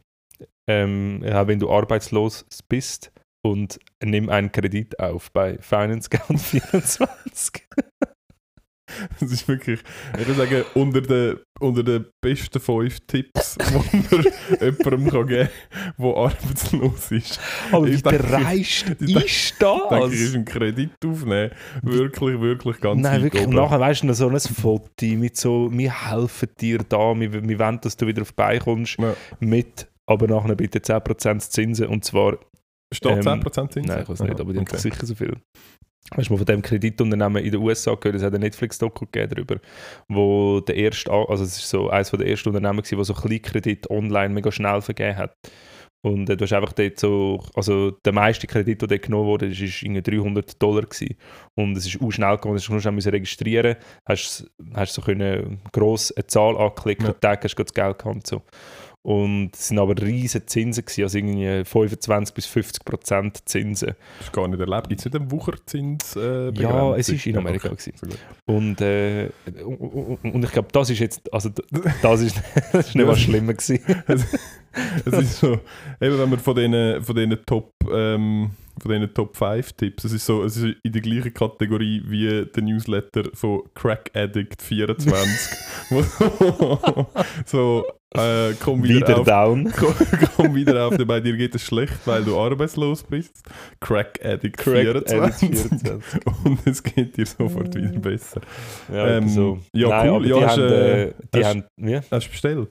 ähm, ja, wenn du arbeitslos bist und nimm einen Kredit auf bei Finance Scout 24. Das ist wirklich, ich würde sagen, unter den, unter den besten fünf Tipps, die man jemandem kann geben kann, der arbeitslos ist. Aber Ich wie denke- dreist ich ist Denke ich, ist das? ein Kredit aufnehmen. Wirklich, wirklich ganz Nein, wirklich. oben. Nachher weißt du noch so ein Foto mit so, wir helfen dir da, wir, wir wollen, dass du wieder auf die Beine kommst Ja. mit, aber nachher bitte 10% Zinsen und zwar Steht ähm, 10% Zinsen? Nein, ich weiß nicht, aber die haben okay. sicher so viel. Hast du mal von dem Kreditunternehmen in den USA gehört? Es hat ein Netflix-Doku gegeben darüber, wo der erste, also es ist so eines der ersten Unternehmen gewesen, wo so Kleinkredit online mega schnell vergeben hat. Und äh, du hast einfach dort so, also der meiste Kredit, der dort genommen wurde, ist, ist irgendwie 300 Dollar gewesen. Und es ist auch schnell gegangen, du musst schnell registrieren, hast, hast so können gross eine Zahl anklicken Ja. und Tag hast du das Geld gehabt. So. Und es sind aber riesige Zinsen gewesen, also irgendwie 25 bis 50 Prozent Zinsen. Das ist gar nicht erlebt. Gibt es nicht einen Wucherzins? Äh, Ja, es ist in Amerika okay. Und, äh, und, und ich glaube, das ist jetzt, also das ist, das ist nicht was schlimmer gewesen. Es ist so, eben wenn man von diesen von Top, ähm, von denen Top 5 Tipps, es ist so, es ist in der gleichen Kategorie wie der Newsletter von Crack Addict 24. wo so, äh, komm wieder, Wieder auf, down. komm, komm wieder auf, bei dir geht es schlecht, weil du arbeitslos bist. Crack Addict Correct, 24. Edit 24. Und es geht dir sofort wieder besser. Ja, Ähm, so. ja, Nein, cool. Ja, die hast, haben, äh, äh, die hast- haben, wie? Hast du bestellt?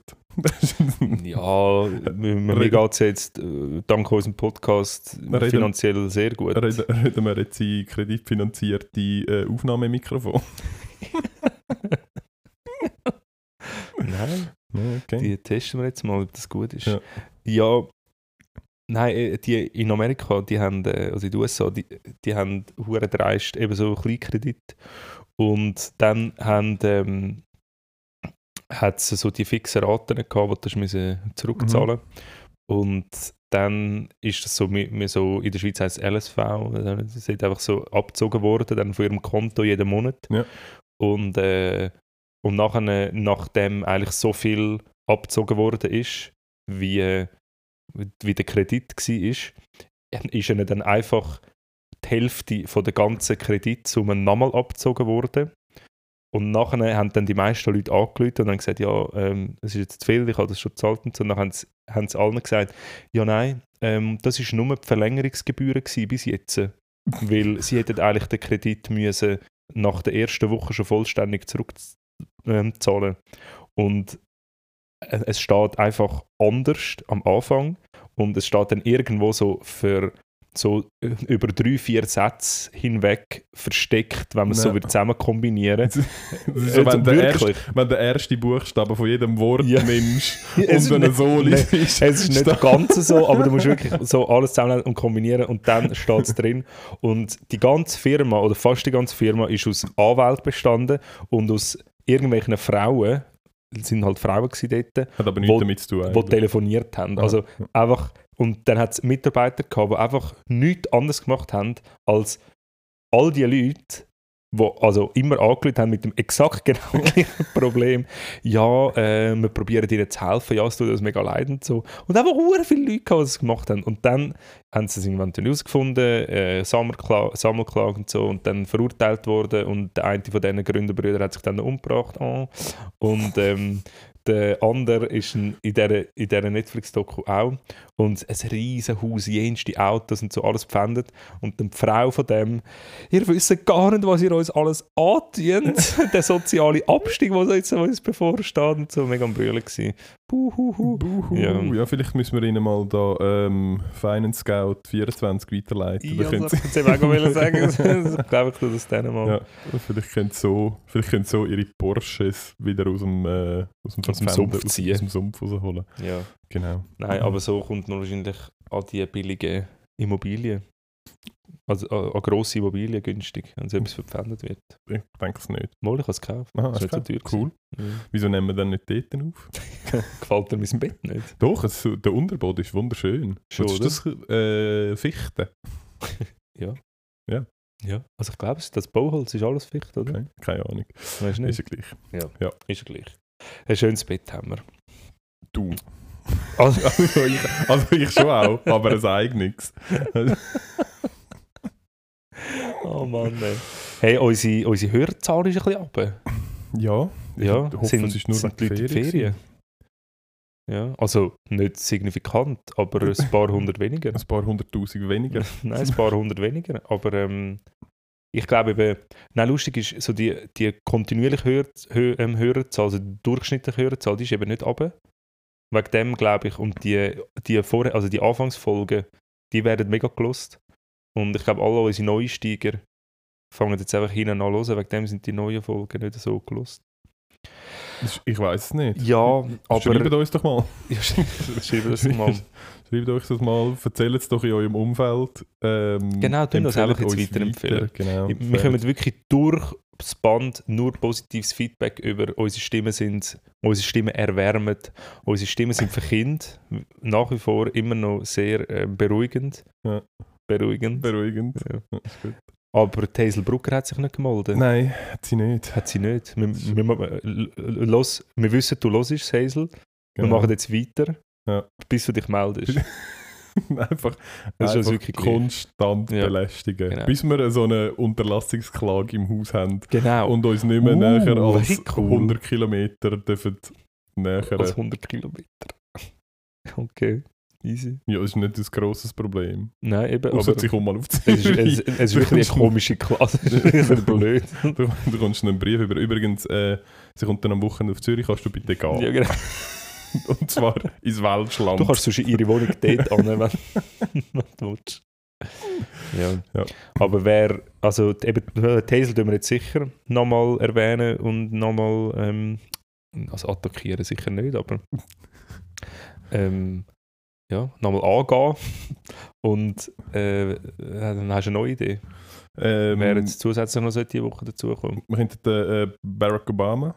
Ja, mir, geht es jetzt äh, dank unserem Podcast Reden- finanziell sehr gut. Reden, reden wir jetzt in kreditfinanzierte äh, Aufnahmemikrofon? Nein, Okay. die testen wir jetzt mal, ob das gut ist. Ja. Ja, nein, äh, die in Amerika, die haben, äh, also in den USA, die, die haben hure dreist eben so Kleinkredit und dann haben ähm, hat es so die fixen Raten gehabt, die du zurückzahlen und dann ist das so, wir so in der Schweiz heißt es LSV, das ist einfach so abgezogen worden, dann von ihrem Konto jeden Monat. Ja. Und, äh, und nachher, nachdem eigentlich so viel abgezogen worden ist, wie, wie der Kredit war, ist ihnen dann einfach die Hälfte von der ganzen Kreditsumme nochmal abgezogen worden. Und nachher haben dann die meisten Leute angerufen und haben gesagt, ja, ähm, es ist jetzt zu viel, ich habe das schon gezahlt und so. Und dann haben sie, haben sie allen gesagt, ja nein, ähm, das ist nur die Verlängerungsgebühren gewesen bis jetzt. Weil sie hätten eigentlich den Kredit müssen nach der ersten Woche schon vollständig zurückzahlen. Und äh, es steht einfach anders am Anfang und es steht dann irgendwo so für so äh, über drei, vier Sätze hinweg versteckt, wenn man es so würde zusammen kombinieren Das ist so, wenn, der erste, wenn der erste Buchstabe von jedem Wort Ja. nimmst und dann so nein, liest. Es ist nicht ganz so, aber du musst wirklich so alles zusammen und kombinieren und dann steht es drin. Und die ganze Firma, oder fast die ganze Firma, ist aus Anwälten bestanden und aus irgendwelchen Frauen, es sind halt Frauen dort, Hat aber nichts Wo- damit zu tun. die eigentlich. telefoniert haben. Also einfach, und dann hat es Mitarbeiter gehabt, die einfach nichts anderes gemacht haben, als all die Leute, die also immer angelötet haben mit dem exakt genau gleichen Problem. Ja, äh, wir probieren dir zu helfen, ja, es tut uns mega leid und so. Und einfach sehr viele Leute gehabt, die das gemacht haben. Und dann haben sie es irgendwann herausgefunden, äh, Sammelkla Sammelklage und so, und dann verurteilt worden. Und der eine von diesen Gründerbrüdern hat sich dann umgebracht. Oh. Und ähm, der andere ist ein, in dieser, in Netflix-Doku auch. Und ein riesen Haus, jenste Autos und so, alles pfändet. Und dann die Frau von dem, ihr wisst gar nicht, was ihr uns alles antient. der soziale Abstieg, der jetzt uns bevorsteht und so, mega am Brüllen. Buhuhu. Buhu. Ja. Ja. vielleicht müssen wir ihnen mal da ähm, Finance Scout 24 weiterleiten. Ja, Da können das sie- ich auch wollen sagen. ich glaube, ich tue das dann mal. ja, vielleicht können sie so, vielleicht können so ihre Porsches wieder aus dem, äh, aus dem, Aus dem Sumpf aus, ziehen. aus dem Sumpf rausholen. Ja. Genau. Nein, aber so kommt man wahrscheinlich an die billigen Immobilien. Also an, an grosse Immobilien günstig, wenn so etwas verpfändet wird. Ich denke es nicht. Mal, ich habe es gekauft. Aha, Das ist du nicht so gekauft? teuer Cool. gewesen. Wieso nehmen wir dann nicht dort auf? Ja. Gefällt dir mein Bett nicht? Doch, es, der Unterboden ist wunderschön. Schon, ist das? Äh, Fichte? Ja. Also ich glaube, das Bauholz ist alles Fichte, oder? Okay. Keine Ahnung. Weißt du nicht? Ist ja gleich. Ist ja gleich. Ein schönes Bett haben wir. Du. Also, Also ich, also ich schon auch, aber es sagt nichts. oh Mann, ey. Hey, unsere, unsere Hörerzahl ist ein bisschen runter. Ja, Ja, ich hoffe, sind, es ist nur sind die Ferien Ferien. Ja, also nicht signifikant, aber ein paar hundert weniger. Ein paar hunderttausend weniger. Nein, ein paar hundert weniger. Aber ähm, ich glaube eben, nein, lustig ist, so die, die kontinuierliche Hör, Hö, ähm, Hörerzahl, also die durchschnittliche Hörerzahl, die ist eben nicht runter. Wegen dem glaube ich, und die, die, Vor also die Anfangsfolgen, die werden mega gelost. Und ich glaube, alle unsere Neusteiger fangen jetzt einfach hinten an hören, wegen dem sind die neuen Folgen nicht so gelost. Ich weiß es nicht. Ja, aber... Schreibt uns doch mal. Ja, schreiben das mal. Schreibt euch das mal, erzählt es doch in eurem Umfeld. Ähm, Genau, tun das einfach jetzt uns weiterempfehlen. weiter, Genau. Wir kommen wirklich durch das Band nur positives Feedback über unsere Stimmen sind, unsere Stimmen erwärmen, unsere Stimmen sind für Kinder nach wie vor immer noch sehr äh, beruhigend. Ja. Beruhigend. Beruhigend. Ja. Aber Hazel Brucker hat sich nicht gemeldet. Nein, hat sie nicht. Hat sie nicht. Wir, wir, wir, los, wir wissen, du hörst es, Hazel. Wir Genau. machen jetzt weiter, Ja. bis du dich meldest. einfach Das ist einfach wirklich konstant Ja. belästigen. Genau. Bis wir so eine Unterlassungsklage im Haus haben genau. und uns nicht mehr Uh, näher als wie cool. 100 Kilometer dürfen näher. als 100 Kilometer. Okay, easy. Ja, das ist nicht ein grosses Problem. Nein, eben. Außer aber sich um mal auf es, ist, es, es ist wirklich eine komische Klasse. Es ist blöd. Du, du kommst einen Brief über. Übrigens, äh, sie kommt dann am Wochenende auf Zürich, kannst du bitte gehen. Ja, genau. Und zwar ins Welschland. Du kannst sonst ihre Wohnung dort an, wenn, wenn du willst. Ja. Ja. Aber wer, also eben, Hazel tun wir jetzt sicher nochmal erwähnen und nochmal, ähm, also attackieren sicher nicht, aber ähm, ja, nochmal angehen und äh, dann hast du eine neue Idee. ähm, Wer jetzt zusätzlich noch sollte diese Woche dazukommen. wir könnten den, äh, Barack Obama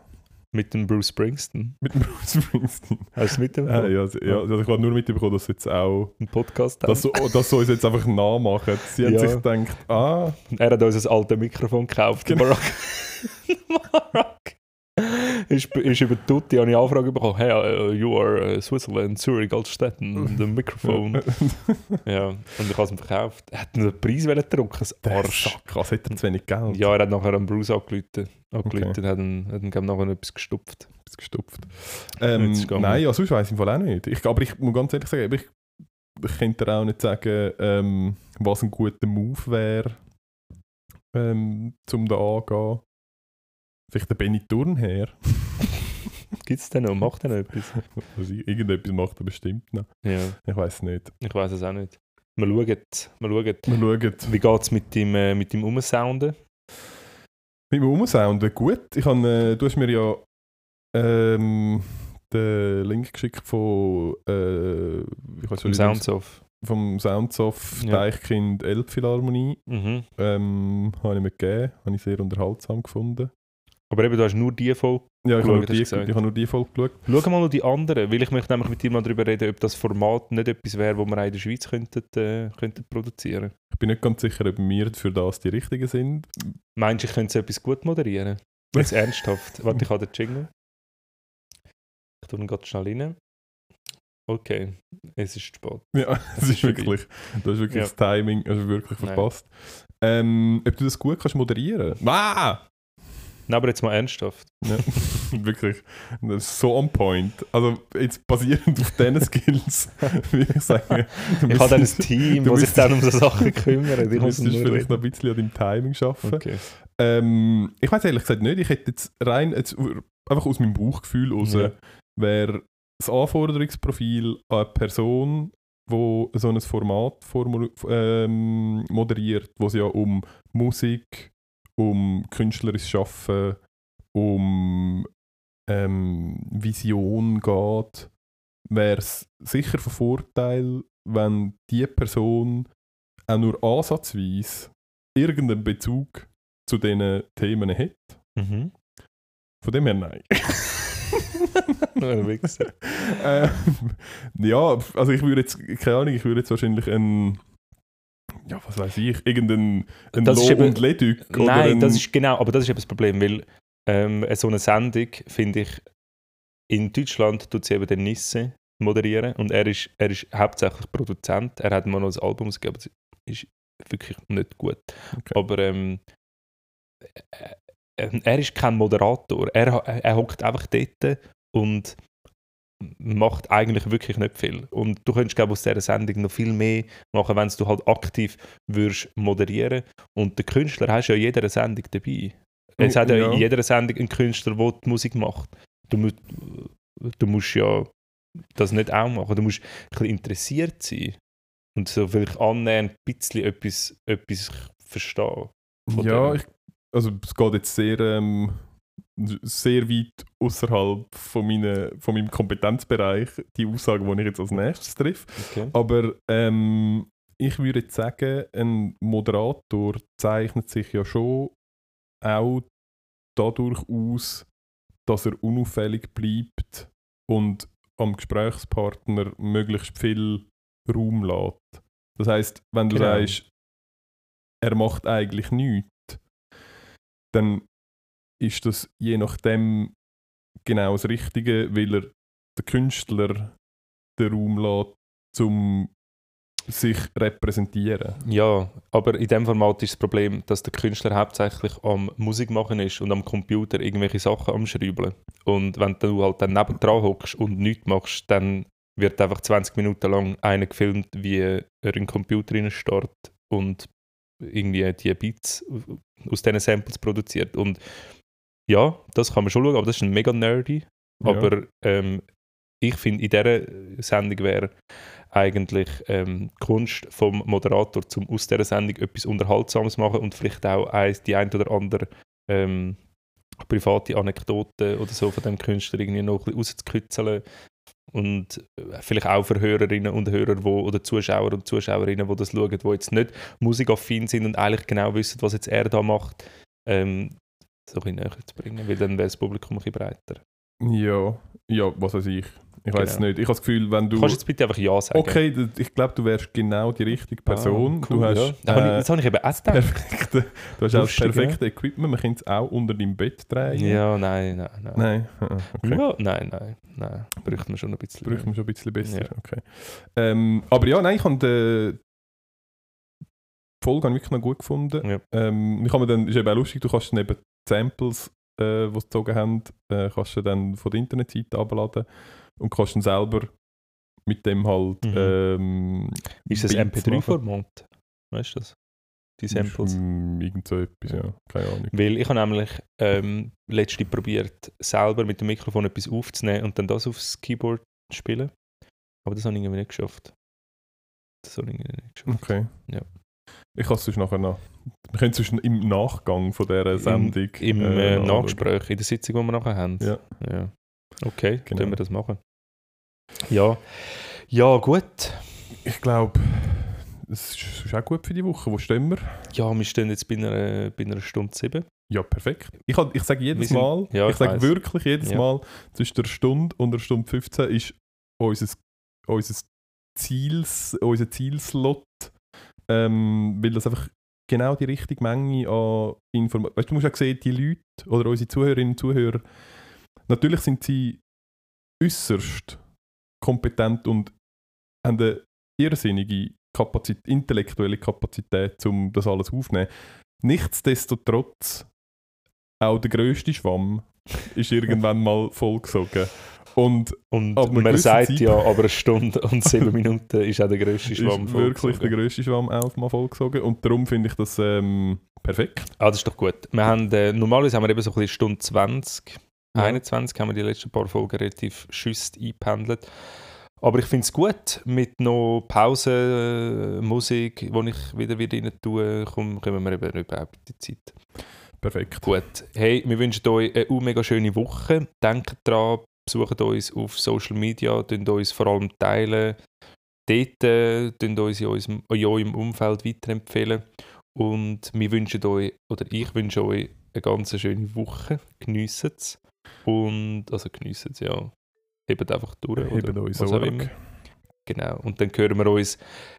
Mit dem Bruce Springsteen. mit dem Bruce Springsteen. Hast du es mitbekommen? ja, also, ja, also ich habe nur mitbekommen, dass sie jetzt auch, Ein Podcast dass, haben. so, dass sie uns jetzt einfach nachmachen. Sie haben Ja. sich gedacht, ah, Er hat uns ein altes Mikrofon gekauft. Genau. Barack. Barack. Ist, ist über Tutti eine Anfrage bekommen. Hey, uh, you are uh, Switzerland, Zurich, Altstetten, the microphone. ja, und ich habe es ihm verkauft. Er hat den Preis das der Arsch. Was hat er zu wenig Geld? Ja, er hat nachher an Bruce angerufen. angerufen und hat ihm, hat glaub, nachher noch etwas gestopft. Etwas gestopft. Ähm, nein, ja, sonst weiß ich im Fall auch nicht. Ich, aber ich muss ganz ehrlich sagen, ich, ich könnte auch nicht sagen, ähm, was ein guter Move wäre, ähm, zum da angehen. Vielleicht der Benny Turnherr. Gibt es denn noch? Macht er noch etwas? Also, irgendetwas macht er bestimmt noch. Ja, Ich weiß nicht. ich weiß es auch nicht. Wir schauen, wir schauen Wir schauen. wie geht es mit dem, äh, mit dem Umsounden. Mit dem Umsounden, gut. Ich hab, äh, du hast mir ja ähm, den Link geschickt von äh, Vom nicht, Sounds of. vom Sounds of Ja. Deichkind Elbphilharmonie. Mhm. Ähm, habe ich mir gegeben, habe ich sehr unterhaltsam gefunden. Aber eben, du hast nur die Folge. Ja, ich habe nur, die- ich habe nur die Folge geschaut. Schau mal noch die anderen, weil ich möchte nämlich mit dir mal darüber reden, ob das Format nicht etwas wäre, das wir auch in der Schweiz könnten, äh, könnten produzieren. Ich bin nicht ganz sicher, ob wir für das die Richtigen sind. Meinst du, ich könnte so etwas gut moderieren? Jetzt ernsthaft. Warte, ich habe den Jingle. Ich tue ihn gerade schnell rein. Okay, es ist spät. Ja, das ist ist wirklich- wirklich, das ist wirklich Ja. das Timing, also wirklich Nein. verpasst. Ähm, ob du das gut kannst moderieren? Ah! Nein, aber jetzt mal ernsthaft. Ja, wirklich. Das ist so on point. Also jetzt basierend auf diesen Skills würde ich sagen, du Ich habe dann ein Team, das sich dann um so Sachen kümmert. Du müsstest vielleicht noch ein bisschen an deinem Timing arbeiten. Okay. Ähm, ich weiß ehrlich gesagt nicht. Ich hätte jetzt rein, jetzt, einfach aus meinem Bauchgefühl raus, Ja. wäre das Anforderungsprofil an eine Person, die so ein Format ähm, moderiert, wo es ja um Musik, um künstlerisches Schaffen, um ähm, Vision geht, wäre es sicher von Vorteil, wenn die Person auch nur ansatzweise irgendeinen Bezug zu diesen Themen hat. Mhm. Von dem her nein. Ähm, ja, also ich würde jetzt, keine Ahnung, ich würde jetzt wahrscheinlich ein, ja, was weiß ich, irgendein ein Das ist Lo eben- und Leduc Nein, ein, das ist genau, aber das ist eben das Problem, weil ähm, so eine Sendung, finde ich, in Deutschland tut sie eben den Nisse moderieren und er ist, er ist hauptsächlich Produzent. Er hat mal noch ein Album gegeben, aber es ist wirklich nicht gut. Okay. Aber ähm, äh, äh, er ist kein Moderator. Er, er hockt einfach dort und macht eigentlich wirklich nicht viel. Und du könntest, glaube ich, aus dieser Sendung noch viel mehr machen, wenn du halt aktiv würdest moderieren Und der Künstler hast ja in jeder Sendung dabei. Es hat ja, Ja. in jeder Sendung einen Künstler, der die Musik macht. Du, musst, du musst ja das nicht auch machen. Du musst ein bisschen interessiert sein und so vielleicht annähernd ein bisschen etwas, etwas verstehen. Ja, ich, also es geht jetzt sehr, ähm, sehr weit außerhalb von, meine, von meinem Kompetenzbereich, die Aussage, die ich jetzt als nächstes treffe. Okay. Aber ähm, ich würde jetzt sagen, ein Moderator zeichnet sich ja schon auch dadurch aus, dass er unauffällig bleibt und am Gesprächspartner möglichst viel Raum lässt. Das heißt, wenn du Genau. sagst, er macht eigentlich nichts, dann ist das je nachdem genau das Richtige, weil er den Künstler den Raum lässt, um sich repräsentieren. Ja, aber in dem Format ist das Problem, dass der Künstler hauptsächlich am Musik machen ist und am Computer irgendwelche Sachen am Schrauben. Und wenn du halt dann nebendran hockst und nichts machst, dann wird einfach 20 Minuten lang einer gefilmt, wie er in den Computer starrt und irgendwie die Beats aus diesen Samples produziert. Und ja, das kann man schon schauen, aber das ist ein mega nerdy. Ja. Aber ähm, ich finde, in dieser Sendung wäre eigentlich ähm, die Kunst vom Moderator, um aus dieser Sendung etwas Unterhaltsames machen und vielleicht auch eins, die ein oder andere ähm, private Anekdote oder so von dem Künstler irgendwie noch ein bisschen rauszukitzeln. Und äh, vielleicht auch für Hörerinnen und Hörer wo, oder Zuschauer und Zuschauerinnen, die das schauen, die jetzt nicht musikaffin sind und eigentlich genau wissen, was jetzt er da macht, ähm, so ein bisschen näher zu bringen, weil dann wäre das Publikum ein bisschen breiter. Ja, ja, was weiß ich. Ich weiß es Genau. nicht. Ich habe das Gefühl, wenn du. Kannst du jetzt bitte einfach Ja sagen? okay, ich glaube, du wärst genau die richtige Person. Ah, cool, du hast ja. Da habe ich, äh, das habe ich eben auch perfekte, du hast auch das ja. perfekte Equipment. Man könnte es auch unter deinem Bett drehen. Ja, nein, nein, nein. Nein, ah, okay. Ja, nein, nein, nein. Bräuchte man schon ein bisschen. Bräuchte man schon ein bisschen besser. Ja. Okay. Ähm, aber ja, nein, ich habe die die Folge habe ich wirklich noch gut gefunden. Ja. Ähm, ich habe mir dann, ist eben auch lustig, du kannst dann eben Samples, äh, die sie gezogen haben, äh, kannst du dann von der Internetseite abladen und kannst dann selber mit dem halt Mhm. ähm, Ist das Beats machen. MP3-Format? Weißt du das? Die Samples. Mm, Irgend so etwas, ja. Keine Ahnung. Weil ich habe nämlich ähm, letztens probiert, selber mit dem Mikrofon etwas aufzunehmen und dann das aufs Keyboard zu spielen. Aber das habe ich irgendwie nicht geschafft. Das habe ich irgendwie nicht geschafft. Okay. Ja. Ich kann es sonst nachher noch. Wir können es im Nachgang von dieser Sendung. Im äh, äh, anschauen. Nachgespräch, in der Sitzung, die wir nachher haben. Ja. ja. Okay, Genau. können wir das machen. Ja. Ja, gut. Ich glaube, es ist auch gut für die Woche. Wo stehen wir? Ja, wir stehen jetzt bei einer, bei einer Stunde sieben. Ja, perfekt. Ich, hab- ich sage jedes sind- Mal, Ja, ich ich sage wirklich jedes Ja. Mal, zwischen der Stunde und der Stunde 15 ist unser, unser, Ziels, unser Zielslot, ähm, weil das einfach genau die richtige Menge an Informationen. Weißt du, du musst auch sehen, die Leute oder unsere Zuhörerinnen und Zuhörer, natürlich sind sie äußerst kompetent und haben eine irrsinnige Kapazität, intellektuelle Kapazität, um das alles aufzunehmen. Nichtsdestotrotz, auch der grösste Schwamm ist irgendwann mal vollgesogen. Und Und man sagt Zeit- ja, aber eine Stunde und sieben Minuten ist auch der grösste Schwamm. ist wirklich der grösste Schwamm auch mal vollgesogen. Und darum finde ich das ähm, perfekt. Ah, das ist doch gut. Wir haben, äh, normalerweise haben wir eben so ein bisschen Stunde 20, Ja. 21 haben wir die letzten paar Folgen relativ schüsst eingependelt. Aber ich finde es gut, mit noch Pause, äh, Musik, wo ich wieder wieder rein tue, komm, kommen wir eben überhaupt die Zeit. Perfekt. Gut, hey, wir wünschen euch eine mega schöne Woche. Denkt dran, besucht uns auf Social Media, teilt uns vor allem teilen. Dort äh, uns in, unserem, in eurem Umfeld weiterempfehlen. Und wir wünschen euch, oder ich wünsche euch eine ganz schöne Woche. Geniessen es. Und, also geniessen es, ja. Hebt einfach durch. Auch Sorge. immer. Genau. Und dann hören wir uns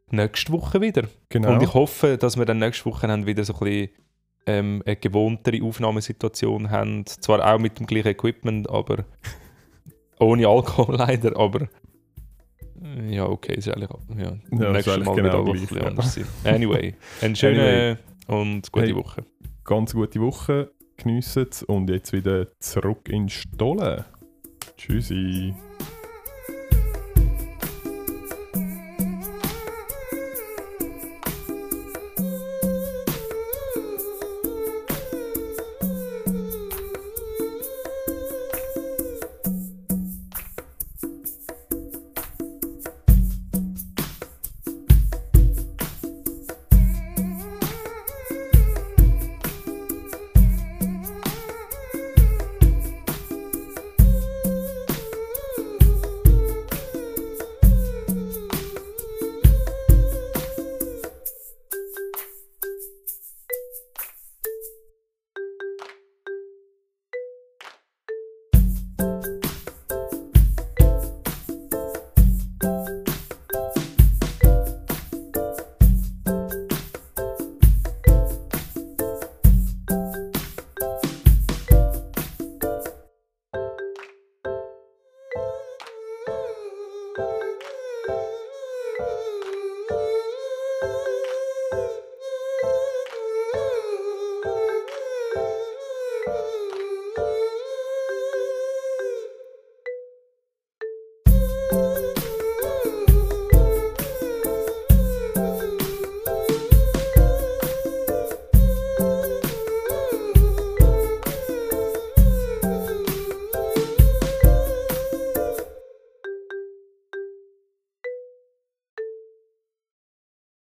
nächste Woche wieder. Genau. Und ich hoffe, dass wir dann nächste Woche dann wieder so ein bisschen ähm, eine gewohntere Aufnahmesituation haben. Zwar auch mit dem gleichen Equipment, aber ohne Alkohol leider, aber Ja, okay, ist eigentlich, ja, Ja, nächstes Mal genau ein gleich, bisschen ja. anders sein. Anyway, eine schöne und gute Hey. Woche. Ganz gute Woche, geniessen es und jetzt wieder zurück in Stollen. Tschüssi.